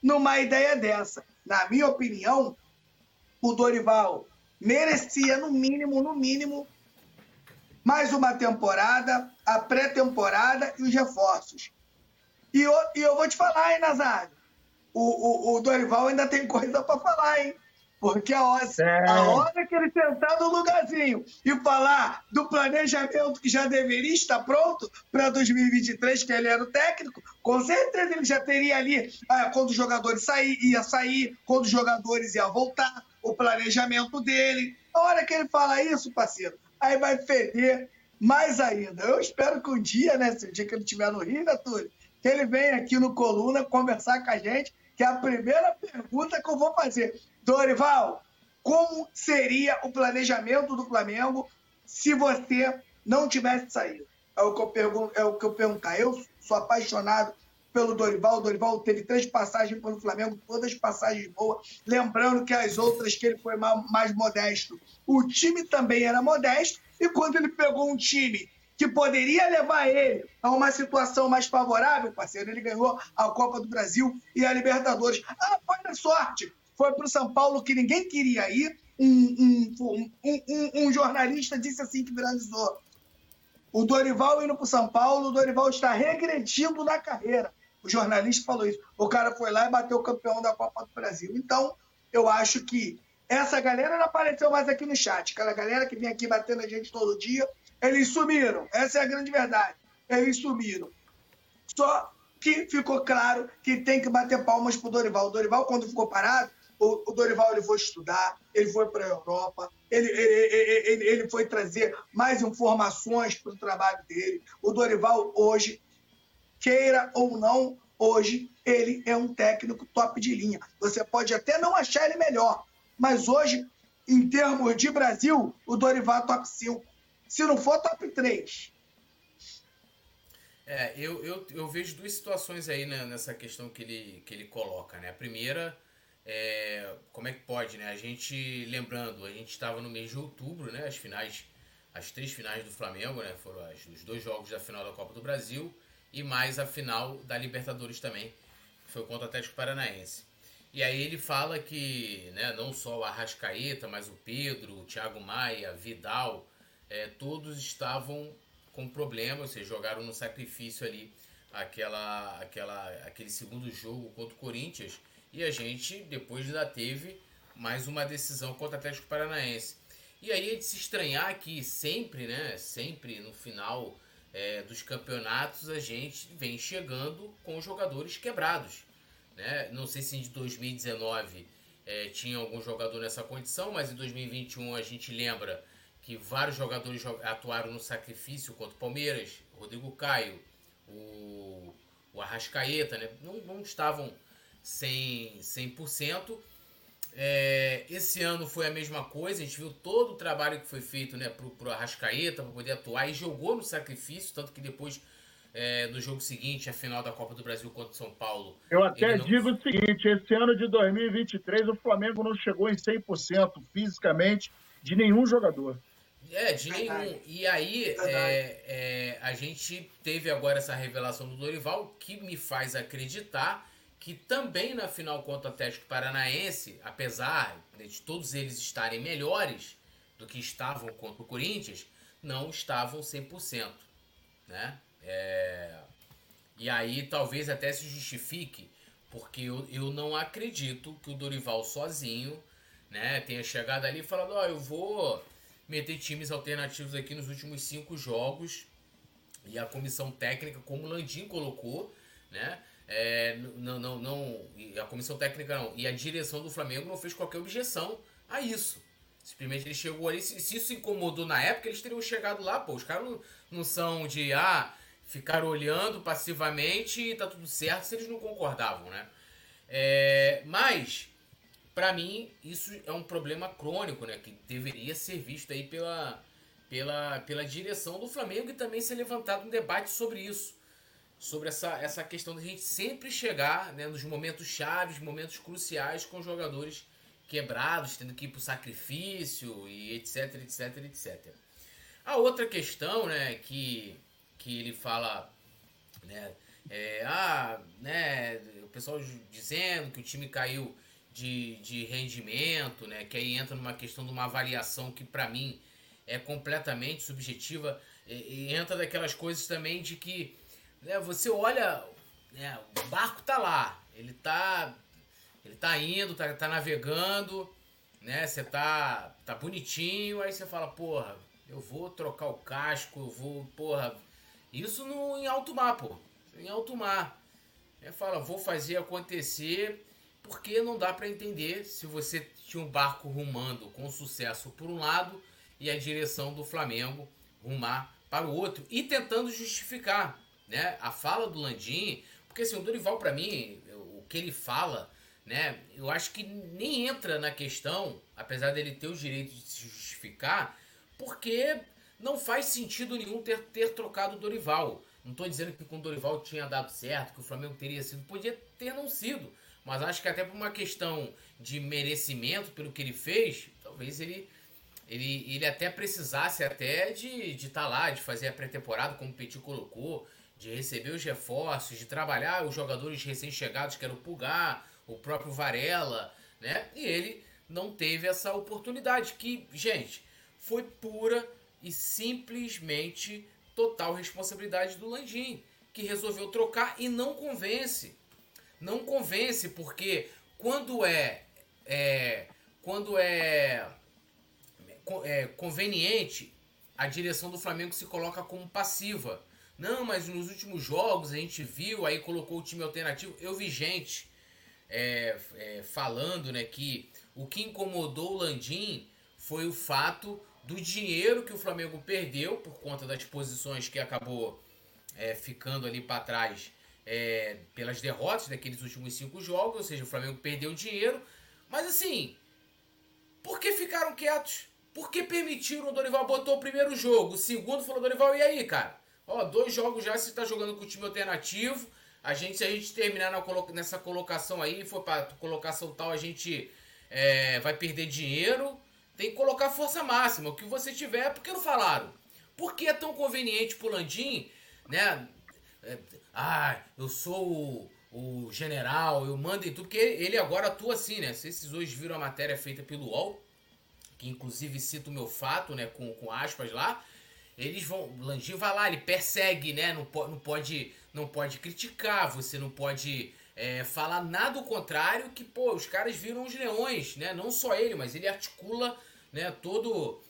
numa ideia dessa. Na minha opinião, o Dorival merecia, no mínimo, no mínimo, mais uma temporada, a pré-temporada e os reforços. E eu, e eu vou te falar, hein, Nazário? O, o, o Dorival ainda tem coisa para falar, hein? Porque a hora, é. a hora que ele sentar no lugarzinho e falar do planejamento que já deveria estar pronto para 2023, que ele era o técnico, com certeza ele já teria ali, ah, quando os jogadores sair, ia sair, quando os jogadores iam voltar, o planejamento dele. A hora que ele fala isso, parceiro, aí vai feder mais ainda. Eu espero que um dia, né, se o dia que ele estiver no Rio, né, Túlio, que ele venha aqui no Coluna conversar com a gente, que é a primeira pergunta que eu vou fazer. Dorival, como seria o planejamento do Flamengo se você não tivesse saído? É o que eu, pergunto, é o que eu perguntar. Eu sou apaixonado pelo Dorival. O Dorival teve três passagens pelo Flamengo, todas passagens boas. Lembrando que as outras que ele foi mais modesto. O time também era modesto. E quando ele pegou um time que poderia levar ele a uma situação mais favorável, parceiro, ele ganhou a Copa do Brasil e a Libertadores. Ah, foi na sorte. Foi para o São Paulo que ninguém queria ir. Um, um, um, um, jornalista disse assim que viralizou. O Dorival indo para o São Paulo, o Dorival está regredindo na carreira. O jornalista falou isso. O cara foi lá e bateu o campeão da Copa do Brasil. Então, eu acho que essa galera não apareceu mais aqui no chat. Aquela galera que vem aqui batendo a gente todo dia, eles sumiram. Essa é a grande verdade. Eles sumiram. Só que ficou claro que tem que bater palmas pro Dorival. O Dorival, quando ficou parado, o, Dorival ele foi estudar, ele foi para a Europa, ele, ele, ele, ele foi trazer mais informações para o trabalho dele. O Dorival hoje queira ou não, hoje ele é um técnico top de linha. Você pode até não achar ele melhor, mas hoje, em termos de Brasil, o Dorival é top 5. Se não for, top 3. É, eu, eu, eu vejo duas situações aí né, nessa questão que ele, que ele coloca. Né? A primeira, é, como é que pode, né? A gente, lembrando, a gente estava no mês de outubro, né? As finais, as três finais do Flamengo, né? Foram as, os dois jogos da final da Copa do Brasil e mais a final da Libertadores também, que foi contra o Atlético Paranaense. E aí ele fala que né, não só o Arrascaeta, mas o Pedro, o Thiago Maia, Vidal, é, todos estavam com problemas, seja, jogaram no sacrifício ali aquela, aquela, aquele segundo jogo contra o Corinthians. E a gente depois ainda teve mais uma decisão contra o Atlético Paranaense. E aí é de se estranhar que sempre, né, sempre no final é, dos campeonatos a gente vem chegando com jogadores quebrados. Né? Não sei se em 2019 é, tinha algum jogador nessa condição, mas em 2021 a gente lembra que vários jogadores atuaram no sacrifício contra o Palmeiras, Rodrigo Caio, o, o Arrascaeta, né? não, não estavam 100%. 100%. É, esse ano foi a mesma coisa, a gente viu todo o trabalho que foi feito né, pro, pro Arrascaeta para poder atuar e jogou no sacrifício, tanto que depois é, no jogo seguinte, a final da Copa do Brasil contra o São Paulo. Eu até não... digo o seguinte: esse ano de 2023 o Flamengo não chegou em 100% fisicamente de nenhum jogador. É, de nenhum. E aí, é, é, a gente teve agora essa revelação do Dorival que me faz acreditar que também na final contra o Atlético Paranaense, apesar de todos eles estarem melhores do que estavam contra o Corinthians, não estavam 100%. Né? É... E aí talvez até se justifique, porque eu, eu não acredito que o Dorival sozinho né, tenha chegado ali e falado: Ó, oh, eu vou meter times alternativos aqui nos últimos cinco jogos. E a comissão técnica, como o Landim colocou, né? É, não, não, não, a comissão técnica não, e a direção do Flamengo não fez qualquer objeção a isso. Simplesmente ele chegou ali, se, se isso incomodou na época, eles teriam chegado lá, pô, os caras não, não são de, ah, ficar olhando passivamente e tá tudo certo se eles não concordavam, né? É, mas, para mim, isso é um problema crônico, né? Que deveria ser visto aí pela, pela, pela direção do Flamengo e também ser levantado um debate sobre isso. Sobre essa, essa questão de a gente sempre chegar né, nos momentos chaves, momentos cruciais com jogadores quebrados, tendo que ir pro sacrifício e etc, etc, etc. A outra questão, né, que, que ele fala, né, é, ah, né, o pessoal dizendo que o time caiu de, de rendimento, né, que aí entra numa questão de uma avaliação que para mim é completamente subjetiva e, e, entra daquelas coisas também de que né, você olha, né, o barco tá lá, ele tá ele tá indo, tá, tá navegando, né? Você tá, tá bonitinho, aí você fala, porra, eu vou trocar o casco, eu vou, porra. Isso no, em alto mar, pô. Em alto mar. Aí fala, vou fazer acontecer, porque não dá para entender se você tinha um barco rumando com sucesso por um lado e a direção do Flamengo rumar para o outro e tentando justificar, né? A fala do Landim, porque assim, o Dorival para mim, o que ele fala né? Eu acho que nem entra na questão, apesar dele ter o direito de se justificar, porque não faz sentido nenhum ter, ter trocado o Dorival. Não estou dizendo que com o Dorival tinha dado certo, que o Flamengo teria sido, podia ter não sido, mas acho que até por uma questão de merecimento pelo que ele fez, talvez ele ele, ele até precisasse até de estar de tá lá, de fazer a pré-temporada, como o Petit colocou, de receber os reforços, de trabalhar os jogadores recém-chegados, que era o Pulgar, o próprio Varela, né? E ele não teve essa oportunidade, que, gente, foi pura e simplesmente total responsabilidade do Landim, que resolveu trocar e não convence. Não convence, porque quando é, é quando é, é conveniente, a direção do Flamengo se coloca como passiva. Não, mas nos últimos jogos a gente viu, aí colocou o time alternativo. Eu vi gente é, é, falando né, que o que incomodou o Landim foi o fato do dinheiro que o Flamengo perdeu por conta das posições que acabou é, ficando ali para trás é, pelas derrotas daqueles últimos cinco jogos, ou seja, o Flamengo perdeu dinheiro, mas assim, por que ficaram quietos? Por que permitiram o Dorival botou o primeiro jogo, o segundo falou Dorival, e aí, cara? Ó, dois jogos já você está jogando com o time alternativo, a gente, se a gente terminar na, nessa colocação aí, for para colocação tal, a gente é, vai perder dinheiro. Tem que colocar força máxima. O que você tiver, porque não falaram? Por que é tão conveniente pro Landim, né? É, ah, eu sou o, o, general, eu mando em tudo, porque ele agora atua assim, né? Esses hoje viram a matéria feita pelo UOL, que inclusive cita o meu fato, né? Com, com aspas lá. Eles vão. O vai lá, ele persegue, né? Não, não pode não pode criticar, você não pode é, falar nada do contrário, que, pô, os caras viram os leões, né? Não só ele, mas ele articula né, todo,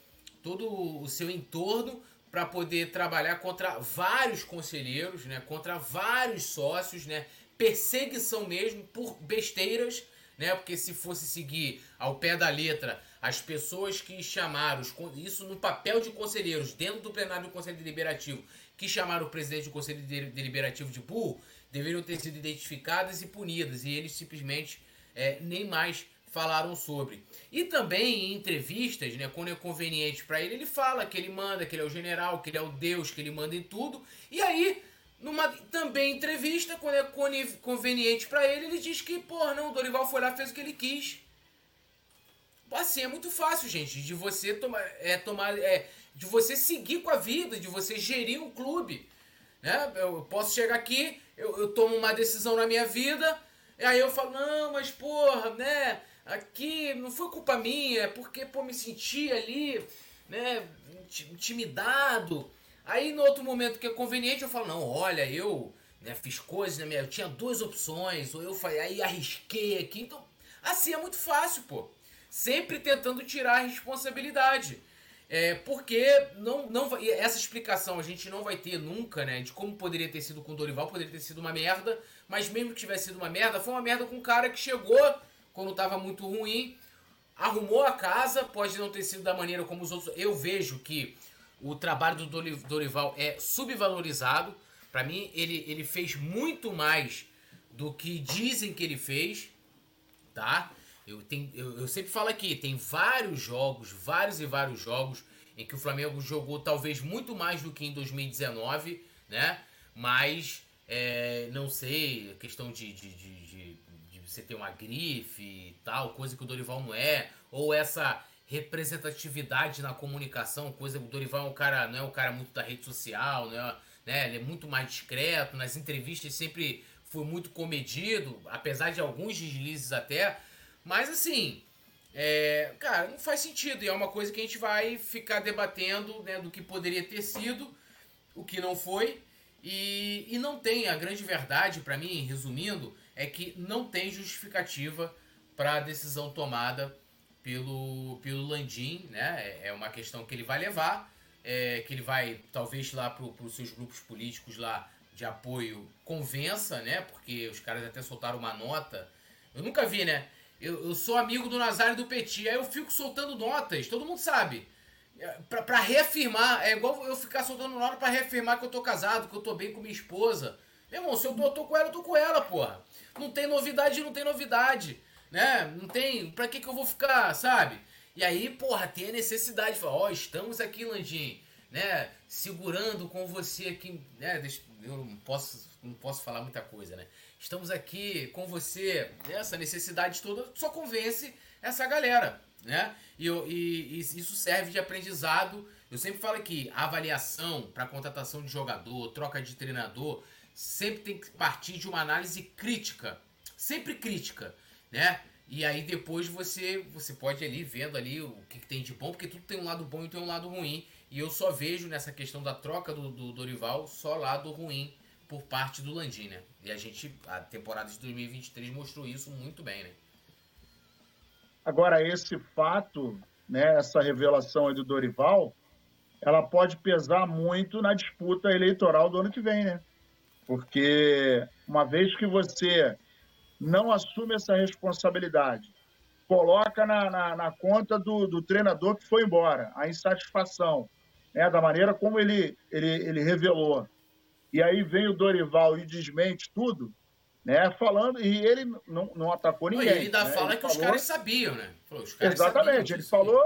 todo o seu entorno para poder trabalhar contra vários conselheiros, né? Contra vários sócios, né? Perseguição mesmo por besteiras, né? Porque se fosse seguir ao pé da letra as pessoas que chamaram, isso no papel de conselheiros dentro do plenário do Conselho Deliberativo, que chamaram o presidente do Conselho Deliberativo de burro deveriam ter sido identificadas e punidas, e eles simplesmente é, nem mais falaram sobre. E também em entrevistas, né, quando é conveniente para ele, ele fala que ele manda, que ele é o general, que ele é o Deus, que ele manda em tudo. E aí, numa também entrevista, quando é conveniente para ele, ele diz que, porra, não, o Dorival foi lá fez o que ele quis. Assim, é muito fácil, gente, de você tomar, é, tomar é, de você seguir com a vida, de você gerir um clube. Né? Eu posso chegar aqui, eu, eu tomo uma decisão na minha vida, e aí eu falo, não, mas porra, né? Aqui não foi culpa minha, é porque pô, me senti ali, né, intimidado. Aí no outro momento que é conveniente, eu falo, não, olha, eu né, fiz coisas na minha. Eu tinha duas opções, ou eu falei, aí arrisquei aqui. Então, assim é muito fácil, pô. Sempre tentando tirar a responsabilidade. É, porque não, não essa explicação a gente não vai ter nunca, né? De como poderia ter sido com o Dorival, poderia ter sido uma merda, mas mesmo que tivesse sido uma merda, foi uma merda com um cara que chegou quando tava muito ruim, arrumou a casa, pode não ter sido da maneira como os outros. Eu vejo que o trabalho do Dorival é subvalorizado. Para mim, ele, ele fez muito mais do que dizem que ele fez, tá? Eu, tenho, eu, eu, sempre falo aqui, tem vários jogos, vários e vários jogos em que o Flamengo jogou talvez muito mais do que em 2019, né? Mas é, não sei, questão de, de, de, de, de você ter uma grife e tal, coisa que o Dorival não é, ou essa representatividade na comunicação, coisa que o Dorival é um cara, não é um cara muito da rede social, né? né? Ele é muito mais discreto, nas entrevistas sempre foi muito comedido, apesar de alguns deslizes até, mas assim, é, cara, não faz sentido. E é uma coisa que a gente vai ficar debatendo né, do que poderia ter sido, o que não foi. E, e não tem, a grande verdade, para mim, resumindo, é que não tem justificativa para a decisão tomada pelo, pelo Landim. Né? É, é uma questão que ele vai levar, é, que ele vai, talvez, lá para os seus grupos políticos lá de apoio convença, né? Porque os caras até soltaram uma nota. Eu nunca vi, né? Eu, eu sou amigo do Nazário do Petit, aí eu fico soltando notas, todo mundo sabe. É, pra, pra reafirmar, é igual eu ficar soltando nota pra reafirmar que eu tô casado, que eu tô bem com minha esposa. Meu irmão, se eu tô, eu tô com ela, eu tô com ela, porra. Não tem novidade, não tem novidade. Né? Não tem. Pra que que eu vou ficar, sabe? E aí, porra, tem a necessidade de falar, ó, oh, estamos aqui, Landim, né? Segurando com você aqui, né? Eu não posso, não posso falar muita coisa, né? Estamos aqui com você, essa necessidade toda só convence essa galera, né? E, e, e isso serve de aprendizado. Eu sempre falo que a avaliação para contratação de jogador, troca de treinador, sempre tem que partir de uma análise crítica, sempre crítica, né? E aí depois você você pode ali vendo ali o que, que, tem de bom, porque tudo tem um lado bom e tem um lado ruim. E eu só vejo nessa questão da troca do, do Dorival só lado ruim por parte do Landim, né? E a gente, a temporada de 2023 mostrou isso muito bem, né? Agora, esse fato, né, essa revelação aí do Dorival, ela pode pesar muito na disputa eleitoral do ano que vem, né? Porque uma vez que você não assume essa responsabilidade, coloca na, na, na conta do, do, treinador que foi embora a insatisfação, né, da maneira como ele, ele, ele revelou e aí vem o Dorival e desmente tudo, né? Falando, e ele não, não atacou ninguém. ele ainda né? fala ele que falou... os caras sabiam, né? Caras Exatamente, sabiam ele falou,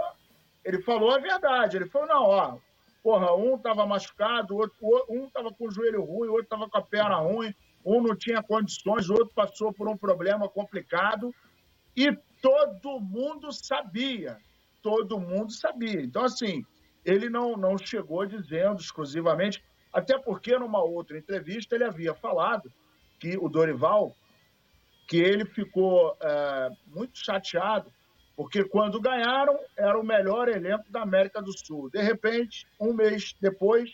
ele falou a verdade. Ele falou, não, ó, porra, um tava machucado, outro, um tava com o joelho ruim, outro tava com a perna ruim, um não tinha condições, outro passou por um problema complicado. E todo mundo sabia. Todo mundo sabia. Então, assim, ele não, não chegou dizendo exclusivamente. Até porque, numa outra entrevista, ele havia falado que o Dorival, que ele ficou é, muito chateado, porque quando ganharam, era o melhor elenco da América do Sul. De repente, um mês depois,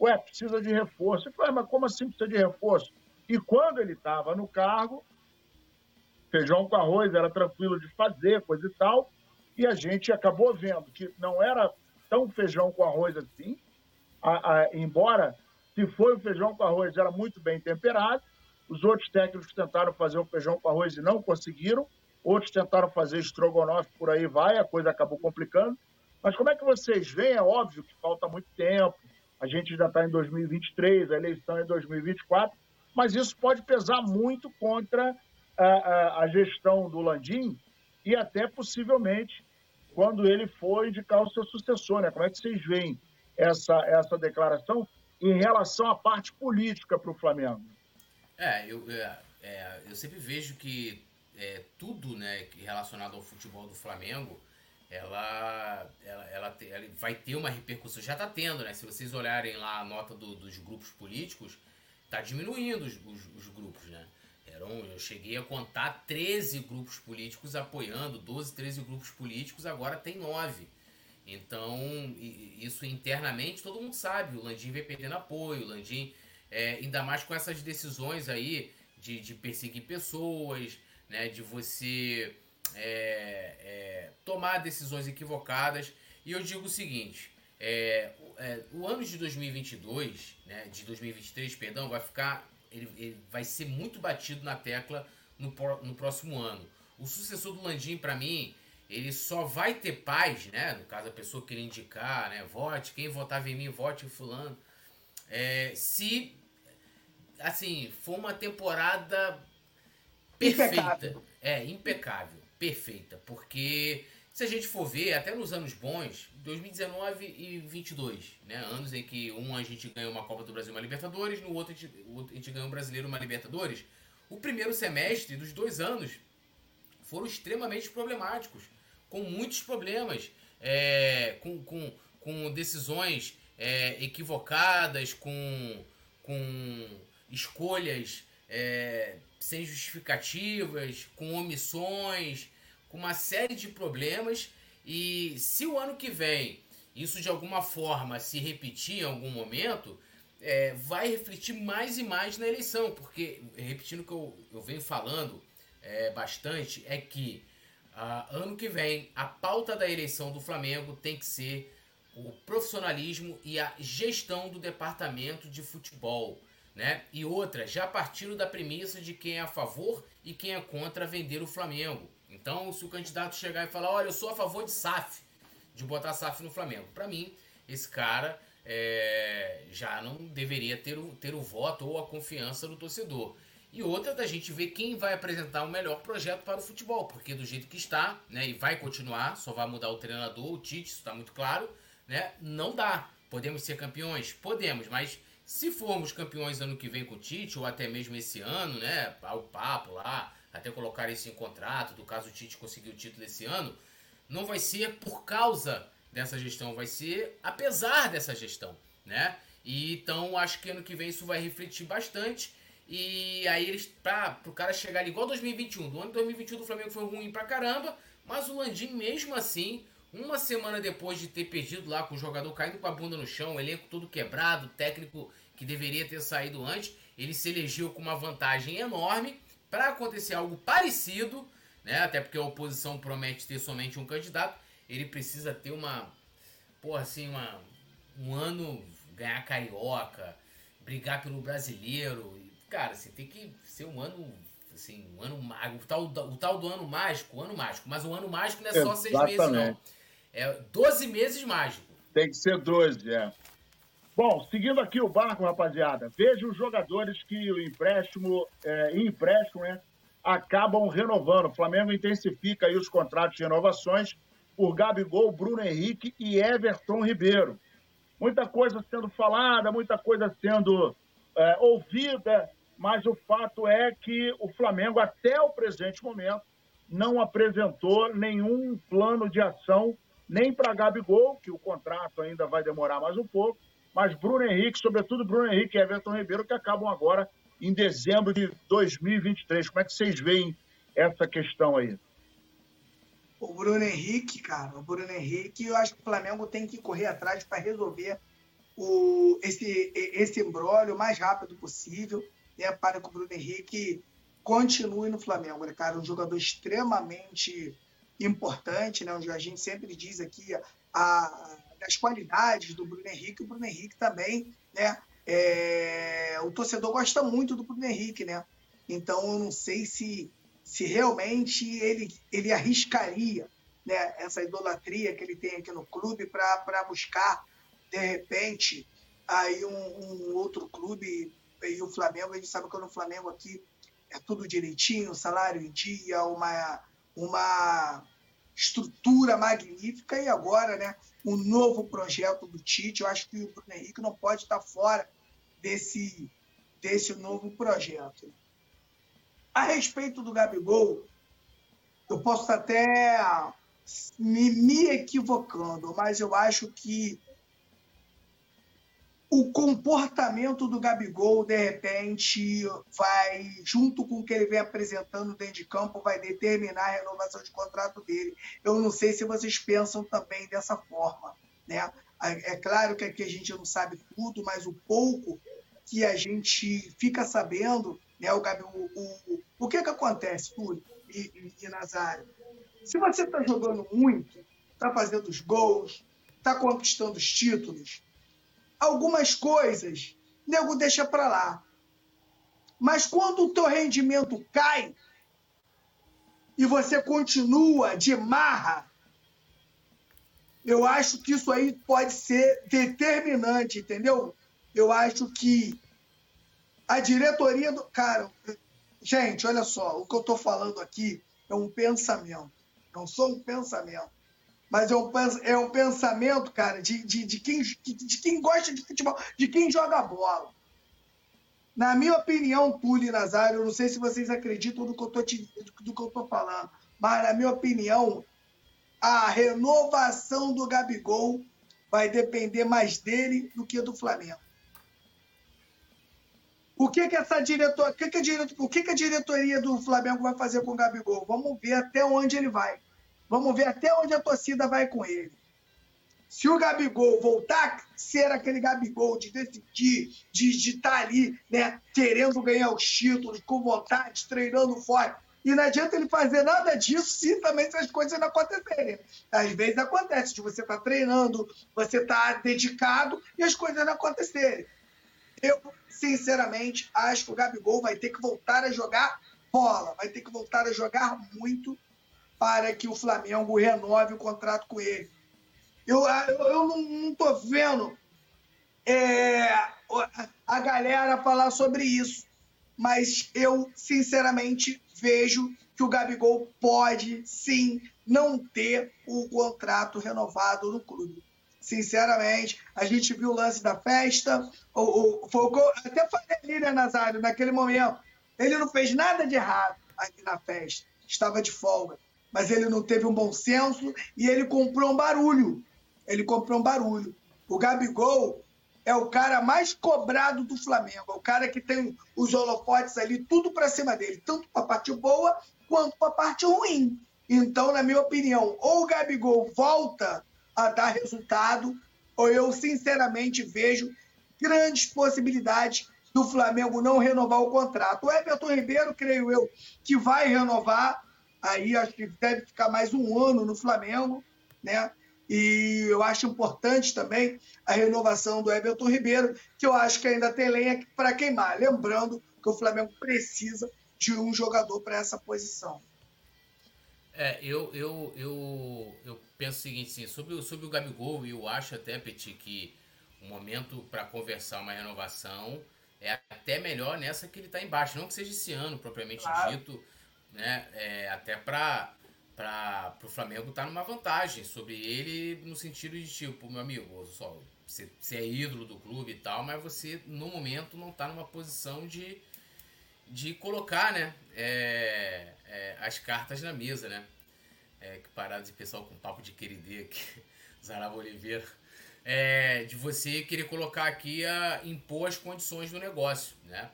ué, precisa de reforço. Eu falei, mas como assim precisa de reforço? E quando ele estava no cargo, feijão com arroz era tranquilo de fazer, coisa e tal, e a gente acabou vendo que não era tão feijão com arroz assim, a, a, embora se foi o feijão com arroz era muito bem temperado, os outros técnicos tentaram fazer o feijão com arroz e não conseguiram, outros tentaram fazer estrogonofe, por aí vai, a coisa acabou complicando. Mas como é que vocês veem? É óbvio que falta muito tempo, a gente ainda está em 2023, a eleição é em 2024, mas isso pode pesar muito contra a, a, a gestão do Landim e até possivelmente quando ele for indicar o seu sucessor, né? Como é que vocês veem essa, essa declaração em relação à parte política para o Flamengo. É, eu, é, é, eu sempre vejo que é, tudo né, relacionado ao futebol do Flamengo, ela, ela, ela, ela vai ter uma repercussão. Já está tendo, né? Se vocês olharem lá a nota do, dos grupos políticos, está diminuindo os, os, os, grupos, né? Eram, eu cheguei a contar 13 grupos políticos apoiando, 12, 13 grupos políticos, agora tem 9. Então, isso internamente todo mundo sabe. O Landim vem perdendo apoio, o Landim, é, ainda mais com essas decisões aí de, de perseguir pessoas, né, de você é, é, tomar decisões equivocadas. E eu digo o seguinte: é, é, o ano de 2022, né, de 2023, perdão, vai ficar, ele, ele vai ser muito batido na tecla no, no próximo ano. O sucessor do Landim, para mim, ele só vai ter paz, né? No caso, a pessoa querer indicar, né? Vote, quem votava em mim, vote em fulano. É, se, assim, for uma temporada perfeita. Impecável. É, impecável. Perfeita. Porque se a gente for ver, até nos anos bons, 2019 e 22, né? Anos em que um a gente ganhou uma Copa do Brasil uma Libertadores, no outro a gente, a gente ganhou um Brasileiro uma Libertadores. O primeiro semestre dos dois anos foram extremamente problemáticos, com muitos problemas, é, com, com, com decisões é, equivocadas, com, com escolhas é, sem justificativas, com omissões, com uma série de problemas. E se o ano que vem isso de alguma forma se repetir em algum momento, é, vai refletir mais e mais na eleição, porque, repetindo o que eu, eu venho falando é, bastante, é que uh, ano que vem a pauta da eleição do Flamengo tem que ser o profissionalismo e a gestão do departamento de futebol. Né? E outra, já partindo da premissa de quem é a favor e quem é contra vender o Flamengo. Então, se o candidato chegar e falar, olha, eu sou a favor de SAF, de botar SAF no Flamengo, para mim, esse cara é, já não deveria ter o, ter o voto ou a confiança do torcedor. E outra da gente ver quem vai apresentar o melhor projeto para o futebol, porque do jeito que está, né, e vai continuar, só vai mudar o treinador, o Tite, isso está muito claro, né, não dá. Podemos ser campeões? Podemos, mas se formos campeões ano que vem com o Tite, ou até mesmo esse ano, né? O papo lá, até colocar isso em contrato, do caso o Tite conseguir o título esse ano, não vai ser por causa dessa gestão, vai ser apesar dessa gestão, né? Então acho que ano que vem isso vai refletir bastante. E aí eles, pra, pro cara chegar ali igual 2021, do ano 2021 do Flamengo foi ruim pra caramba, mas o Landim mesmo assim uma semana depois de ter perdido lá com o jogador caindo com a bunda no chão, o elenco todo quebrado, técnico que deveria ter saído antes, ele se elegeu com uma vantagem enorme para acontecer algo parecido, né? Até porque a oposição promete ter somente um candidato, ele precisa ter uma, porra, assim, uma, um ano ganhar carioca, brigar pelo brasileiro, cara, você tem que ser um ano assim, um ano mágico, o tal, o tal do ano mágico, o ano mágico, mas o ano mágico não é só Exatamente. seis meses, não. É 12 meses mágico. Tem que ser 12, é. Bom, seguindo aqui o barco, rapaziada, veja os jogadores que o empréstimo, é, empréstimo, né, acabam renovando. O Flamengo intensifica aí os contratos de renovações por Gabigol, Bruno Henrique e Everton Ribeiro. Muita coisa sendo falada, muita coisa sendo é, ouvida, mas o fato é que o Flamengo, até o presente momento, não apresentou nenhum plano de ação nem para Gabigol, que o contrato ainda vai demorar mais um pouco, mas Bruno Henrique, sobretudo Bruno Henrique e Everton Ribeiro, que acabam agora em dezembro de 2023. Como é que vocês veem essa questão aí? O Bruno Henrique, cara, o Bruno Henrique, eu acho que o Flamengo tem que correr atrás para resolver o, esse, esse embrólio o mais rápido possível, né, para que o Bruno Henrique continue no Flamengo, né, cara? Um jogador extremamente importante, né? Onde a gente sempre diz aqui a, das qualidades do Bruno Henrique, o Bruno Henrique também, né? É, o torcedor gosta muito do Bruno Henrique, né? Então eu não sei se, se realmente ele, ele arriscaria né, essa idolatria que ele tem aqui no clube para buscar, de repente, aí um, um, outro clube e o Flamengo, a gente sabe que no Flamengo aqui é tudo direitinho, salário em dia, uma uma estrutura magnífica e agora, né, um novo projeto do Tite. Eu acho que o Bruno Henrique não pode estar fora desse, desse novo projeto. A respeito do Gabigol, eu posso até me, me equivocando, mas eu acho que o comportamento do Gabigol, de repente, vai, junto com o que ele vem apresentando dentro de campo, vai determinar a renovação de contrato dele. Eu não sei se vocês pensam também dessa forma. Né? É claro que aqui a gente não sabe tudo, mas o pouco que a gente fica sabendo, né, o, Gabi, o, o, o que, que acontece, Túlio e, e, e Nazário? Se você está jogando muito, está fazendo os gols, está conquistando os títulos, algumas coisas, nego deixa para lá. Mas quando o teu rendimento cai e você continua de marra, eu acho que isso aí pode ser determinante, entendeu? Eu acho que a diretoria do. Cara, gente, olha só, o que eu estou falando aqui é um pensamento. Não sou um pensamento. Mas é um, é um pensamento, cara, de, de, de, quem, de, quem gosta de futebol, de quem joga bola. Na minha opinião, Túlio e Nazário, eu não sei se vocês acreditam no que eu tô, te, do que eu tô falando, mas na minha opinião, a renovação do Gabigol vai depender mais dele do que do Flamengo. O que que essa diretoria, o que que a, o que que a diretoria do Flamengo vai fazer com o Gabigol? Vamos ver até onde ele vai. Vamos ver até onde a torcida vai com ele. Se o Gabigol voltar a ser aquele Gabigol de decidir, de estar tá ali, né, querendo ganhar os títulos, com vontade, treinando forte, e não adianta ele fazer nada disso se também as coisas não acontecerem. Às vezes acontece de você estar tá treinando, você estar tá dedicado e as coisas não acontecerem. Eu, sinceramente, acho que o Gabigol vai ter que voltar a jogar bola, vai ter que voltar a jogar muito para que o Flamengo renove o contrato com ele. Eu, eu, eu não estou vendo é, a galera falar sobre isso, mas eu, sinceramente, vejo que o Gabigol pode, sim, não ter o contrato renovado no clube. Sinceramente, a gente viu o lance da festa, o, o, foi até falei ali, né, Nazário, naquele momento. Ele não fez nada de errado aqui na festa, estava de folga. Mas ele não teve um bom senso e ele comprou um barulho. Ele comprou um barulho. O Gabigol, é o cara mais cobrado do Flamengo, é o cara que tem os holofotes ali, tudo para cima dele, tanto para a parte boa quanto para a parte ruim. Então, na minha opinião, ou o Gabigol volta a dar resultado, ou eu sinceramente vejo grandes possibilidades do Flamengo não renovar o contrato. O Everton Ribeiro, creio eu, que vai renovar, aí acho que deve ficar mais um ano no Flamengo, né? E eu acho importante também a renovação do Everton Ribeiro, que eu acho que ainda tem lenha para queimar. Lembrando que o Flamengo precisa de um jogador para essa posição. É, eu, eu, eu, eu penso o seguinte, sim, sobre, sobre o Gabigol, eu acho até, Petit, que o momento para conversar uma renovação é até melhor nessa que ele está embaixo. Não que seja esse ano, propriamente claro. dito, né? É, até para para o Flamengo estar tá numa vantagem sobre ele no sentido de tipo, meu amigo, só, você, você é ídolo do clube e tal, mas você no momento não está numa posição de, de colocar né, é, é, as cartas na mesa, né? É, que parado de pessoal com papo de queridê aqui, Zarava Oliveira. É, de você querer colocar aqui a impor as condições do negócio, né?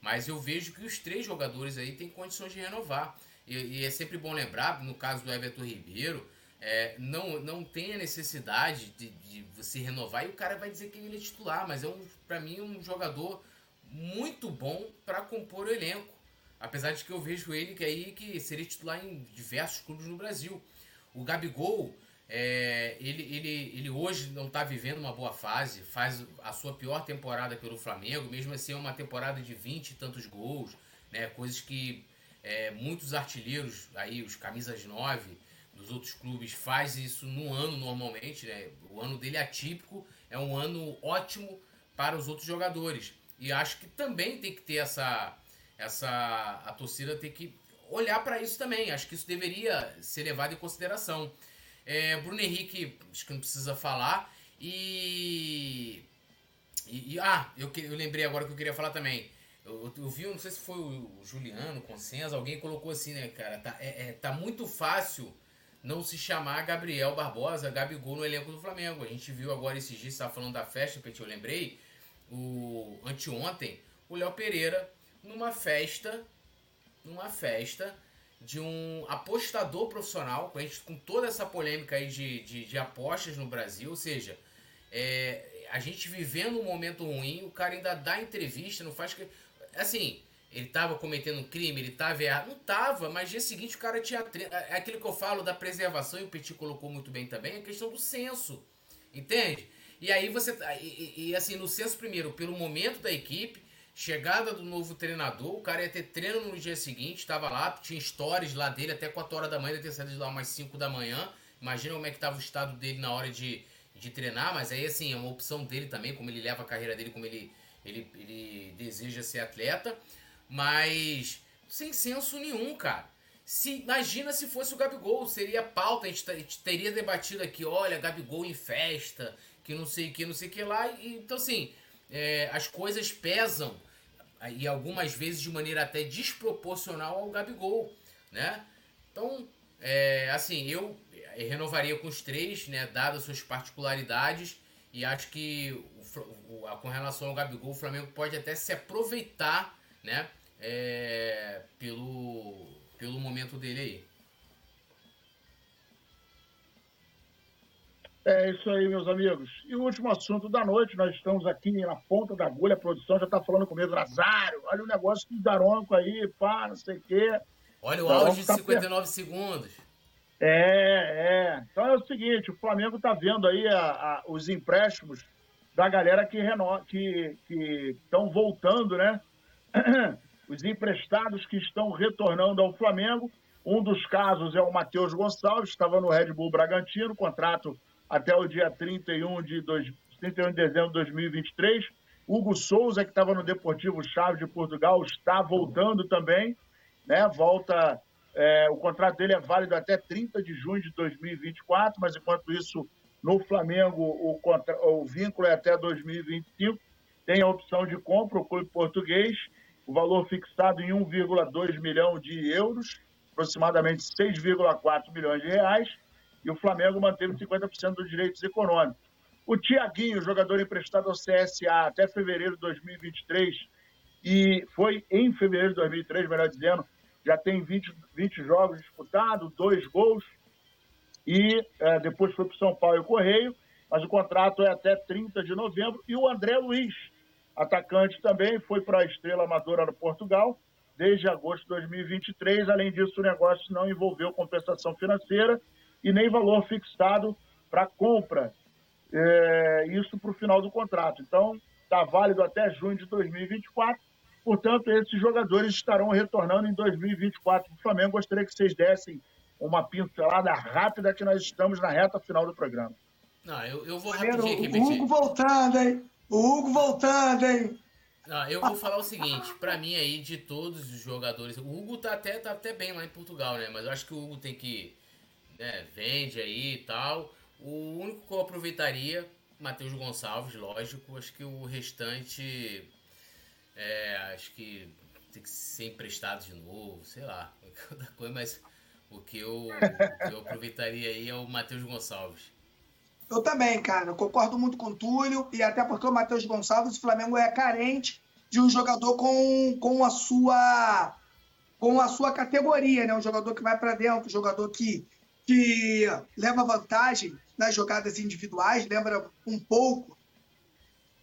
Mas eu vejo que os três jogadores aí têm condições de renovar. E, e, é sempre bom lembrar, no caso do Everton Ribeiro, é, não, não tem a necessidade de, de, você renovar e o cara vai dizer que ele é titular, mas é um, para mim um jogador muito bom para compor o elenco. Apesar de que eu vejo ele que aí que seria titular em diversos clubes no Brasil. O Gabigol, é, ele, ele, ele hoje não está vivendo uma boa fase, faz a sua pior temporada pelo Flamengo, mesmo assim é uma temporada de 20 e tantos gols, né, coisas que é, muitos artilheiros, aí os camisas 9 dos outros clubes, faz isso no ano normalmente. Né? O ano dele é atípico, é um ano ótimo para os outros jogadores. E acho que também tem que ter essa. essa a torcida tem que olhar para isso também. Acho que isso deveria ser levado em consideração. É, Bruno Henrique, acho que não precisa falar. E. e, e ah, eu, eu lembrei agora que eu queria falar também. Eu, eu, vi, não sei se foi o Juliano, Consenso, alguém colocou assim, né, cara? Tá, é, é, tá muito fácil não se chamar Gabriel Barbosa, Gabigol no elenco do Flamengo. A gente viu agora esses dias, estava falando da festa, que eu lembrei, o anteontem, o Léo Pereira numa festa, numa festa de um apostador profissional, com, a gente, com toda essa polêmica aí de, de, de apostas no Brasil, ou seja, é, a gente vivendo um momento ruim, o cara ainda dá entrevista, não faz que Assim, ele tava cometendo um crime, ele tava errado. Não tava, mas dia seguinte o cara tinha. É, é aquilo que eu falo da preservação, e o Petit colocou muito bem também, a questão do senso. Entende? E aí você. Tá, e, e, assim, no senso primeiro, pelo momento da equipe, chegada do novo treinador, o cara ia ter treino no dia seguinte, estava lá, tinha stories lá dele até 4 horas da manhã, ia ter saído de lá umas 5 da manhã. Imagina como é que estava o estado dele na hora de, de treinar, mas aí assim, é uma opção dele também, como ele leva a carreira dele, como ele, ele, ele deseja ser atleta. Mas sem senso nenhum, cara. Se, imagina se fosse o Gabigol, seria pauta, a gente, a gente teria debatido aqui, olha, Gabigol em festa, que não sei o que, não sei o que lá. E, então, assim, é, as coisas pesam, e algumas vezes de maneira até desproporcional ao Gabigol, né? Então, é, assim, eu renovaria com os três, né, dadas suas particularidades, e acho que o, o, com relação ao Gabigol, o Flamengo pode até se aproveitar, né, é, pelo, pelo momento dele aí. É isso aí, meus amigos. E o último assunto da noite, nós estamos aqui na ponta da agulha, a produção já está falando comigo, Nazário, olha o negócio do Daronco aí, pá, não sei o quê. Olha o áudio de 59 tá... segundos. É, é. Então é o seguinte, o Flamengo está vendo aí a, a, os empréstimos da galera que estão que, que voltando, né? Os emprestados que estão retornando ao Flamengo. Um dos casos é o Matheus Gonçalves, estava no Red Bull Bragantino, contrato até o dia 31 de, dois, 31 de dezembro de 2023. Hugo Souza, que estava no Deportivo Chaves de Portugal, está voltando também, né? Volta, é, o contrato dele é válido até 30 de junho de 2024, mas enquanto isso, no Flamengo, o, contra, o vínculo é até 2025. Tem a opção de compra, o clube português, o valor fixado em 1,2 milhão de euros, aproximadamente 6,4 milhões de reais e o Flamengo manteve 50% dos direitos econômicos. O Tiaguinho, jogador emprestado ao CSA até fevereiro de 2023, e foi em fevereiro de 2003, melhor dizendo, já tem 20, 20 jogos disputados, dois gols, e é, depois foi para o São Paulo e o Correio, mas o contrato é até 30 de novembro. E o André Luiz, atacante também, foi para a Estrela Amadora no Portugal desde agosto de 2023. Além disso, o negócio não envolveu compensação financeira e nem valor fixado para compra. É, isso para o final do contrato. Então, está válido até junho de 2024. Portanto, esses jogadores estarão retornando em 2024 para o Flamengo. Gostaria que vocês dessem uma pincelada rápida que nós estamos na reta final do programa. Não, eu, eu vou rapidinho aqui, O Hugo voltando, hein? O Hugo voltando, hein? Não, eu vou falar o seguinte, para mim aí, de todos os jogadores, o Hugo tá até, tá até bem lá em Portugal, né? Mas eu acho que o Hugo tem que né, vende aí e tal. O único que eu aproveitaria, Matheus Gonçalves, lógico. Acho que o restante, é, acho que tem que ser emprestado de novo, sei lá, outra coisa, mas o que eu, o que eu aproveitaria aí é o Matheus Gonçalves. Eu também, cara. Eu concordo muito com o Túlio, e até porque o Matheus Gonçalves, o Flamengo é carente de um jogador com, com a sua com a sua categoria, né? Um jogador que vai para dentro, um jogador que que leva vantagem nas jogadas individuais, lembra um pouco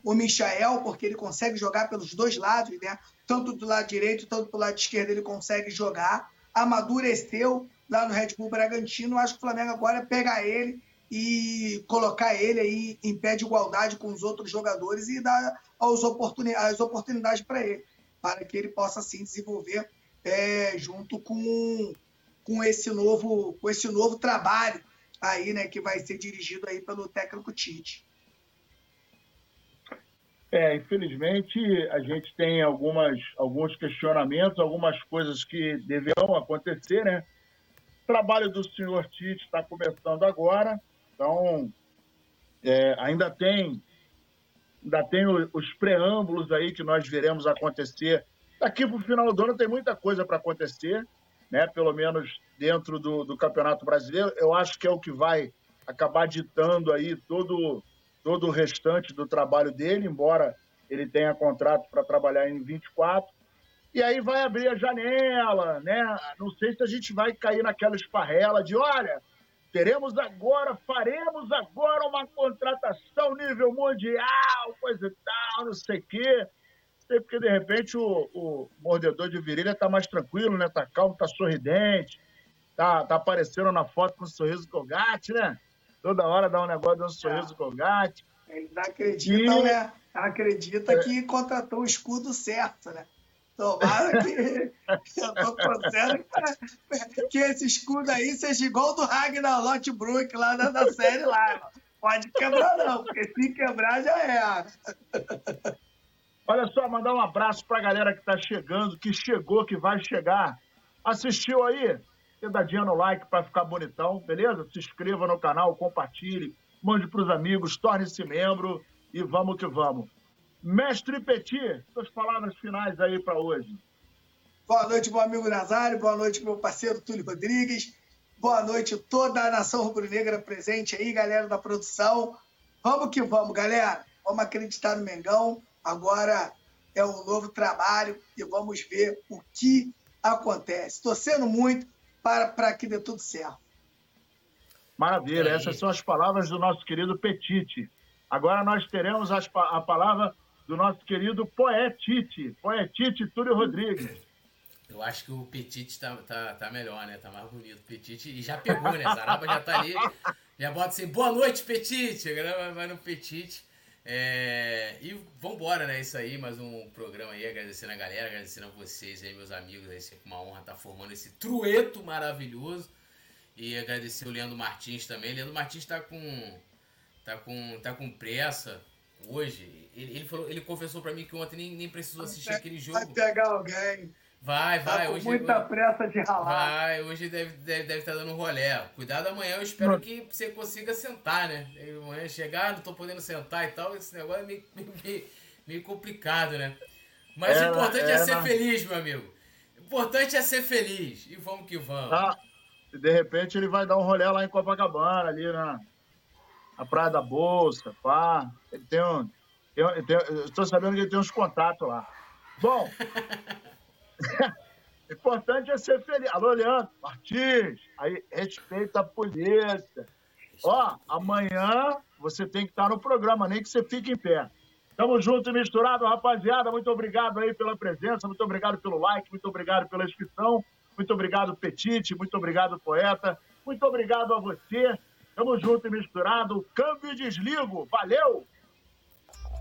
o Michael, porque ele consegue jogar pelos dois lados, né? Tanto do lado direito, tanto do lado esquerdo ele consegue jogar. Amadureceu lá no Red Bull Bragantino. Acho que o Flamengo agora pegar ele e colocar ele aí em pé de igualdade com os outros jogadores e dar as oportunidades, para ele, para que ele possa assim desenvolver é, junto com com esse novo, com esse novo trabalho aí, né, que vai ser dirigido aí pelo técnico Tite. É, infelizmente a gente tem algumas, alguns questionamentos, algumas coisas que deverão acontecer, né? O trabalho do senhor Tite está começando agora, então é, ainda tem ainda tem os preâmbulos aí que nós veremos acontecer. Daqui para o final do ano tem muita coisa para acontecer né? pelo menos dentro do, do Campeonato Brasileiro. Eu acho que é o que vai acabar ditando aí todo, todo o restante do trabalho dele, embora ele tenha contrato para trabalhar em 24. E aí vai abrir a janela, né? Não sei se a gente vai cair naquela esparrela de, olha, teremos agora, faremos agora uma contratação nível mundial, coisa e tal, não sei o quê porque de repente o, o mordedor de virilha está mais tranquilo, né? Tá calmo, tá sorridente, tá, tá aparecendo na foto com um sorriso colgate, né? Toda hora dá um negócio, dá um sorriso é. gato. Eles acreditam, e... né? Acredita é. que contratou o escudo certo, né? Tomara que eu tô torcendo que esse escudo aí seja igual do Ragnar Lothbrok lá da, da série lá. Pode quebrar não, porque se quebrar já é. Olha só, mandar um abraço para a galera que está chegando, que chegou, que vai chegar. Assistiu aí? Dedadinha no like para ficar bonitão, beleza? Se inscreva no canal, compartilhe, mande para os amigos, torne-se membro e vamos que vamos. Mestre Petit, suas palavras finais aí para hoje. Boa noite, meu amigo Nazário. Boa noite, meu parceiro Túlio Rodrigues. Boa noite, toda a nação rubro-negra presente aí, galera da produção. Vamos que vamos, galera. Vamos acreditar no Mengão. Agora é um novo trabalho e vamos ver o que acontece. Torcendo muito para, para que dê tudo certo. Maravilha, essas são as palavras do nosso querido Petite. Agora nós teremos as, a palavra do nosso querido Poetite, Poetite Túlio Rodrigues. Eu acho que o Petite tá, tá, tá melhor, né? Tá mais bonito. Petite e já pegou, né? Zaraba já tá ali. Já bota assim, boa noite, Petite. Agora vai no Petite. É, e vambora, né? Isso aí, mais um programa aí, agradecendo a galera, agradecendo a vocês aí, meus amigos. Aí, sempre uma honra estar tá formando esse trueto maravilhoso. E agradecer o Leandro Martins também. Leandro Martins tá com. tá com. tá com pressa hoje. Ele, ele, falou, ele confessou para mim que ontem nem, nem precisou assistir aquele jogo. Vai pegar alguém. Vai, vai. Tá hoje, muita hoje, pressa de ralar. Vai, hoje deve, deve, deve estar tá dando rolé. Cuidado amanhã, eu espero que você consiga sentar, né? Amanhã chegar, não tô podendo sentar e tal, esse negócio é meio, meio, meio complicado, né? Mas é, o importante é, é ser feliz, meu amigo. O importante é ser feliz. E vamos que vamos. Ah, de repente ele vai dar um rolé lá em Copacabana, ali na, na Praia da Bolsa, pá. Ele tem um. Eu, eu estou sabendo que ele tem uns contatos lá. Bom. Importante é ser feliz. Alô, Leandro Martins, aí respeita a polícia. Ó, amanhã você tem que estar no programa, nem que você fique em pé. Tamo junto e misturado, rapaziada. Muito obrigado aí pela presença, muito obrigado pelo like, muito obrigado pela inscrição, muito obrigado, Petite, muito obrigado, poeta, muito obrigado a você. Tamo junto e misturado. Câmbio e desligo. Valeu!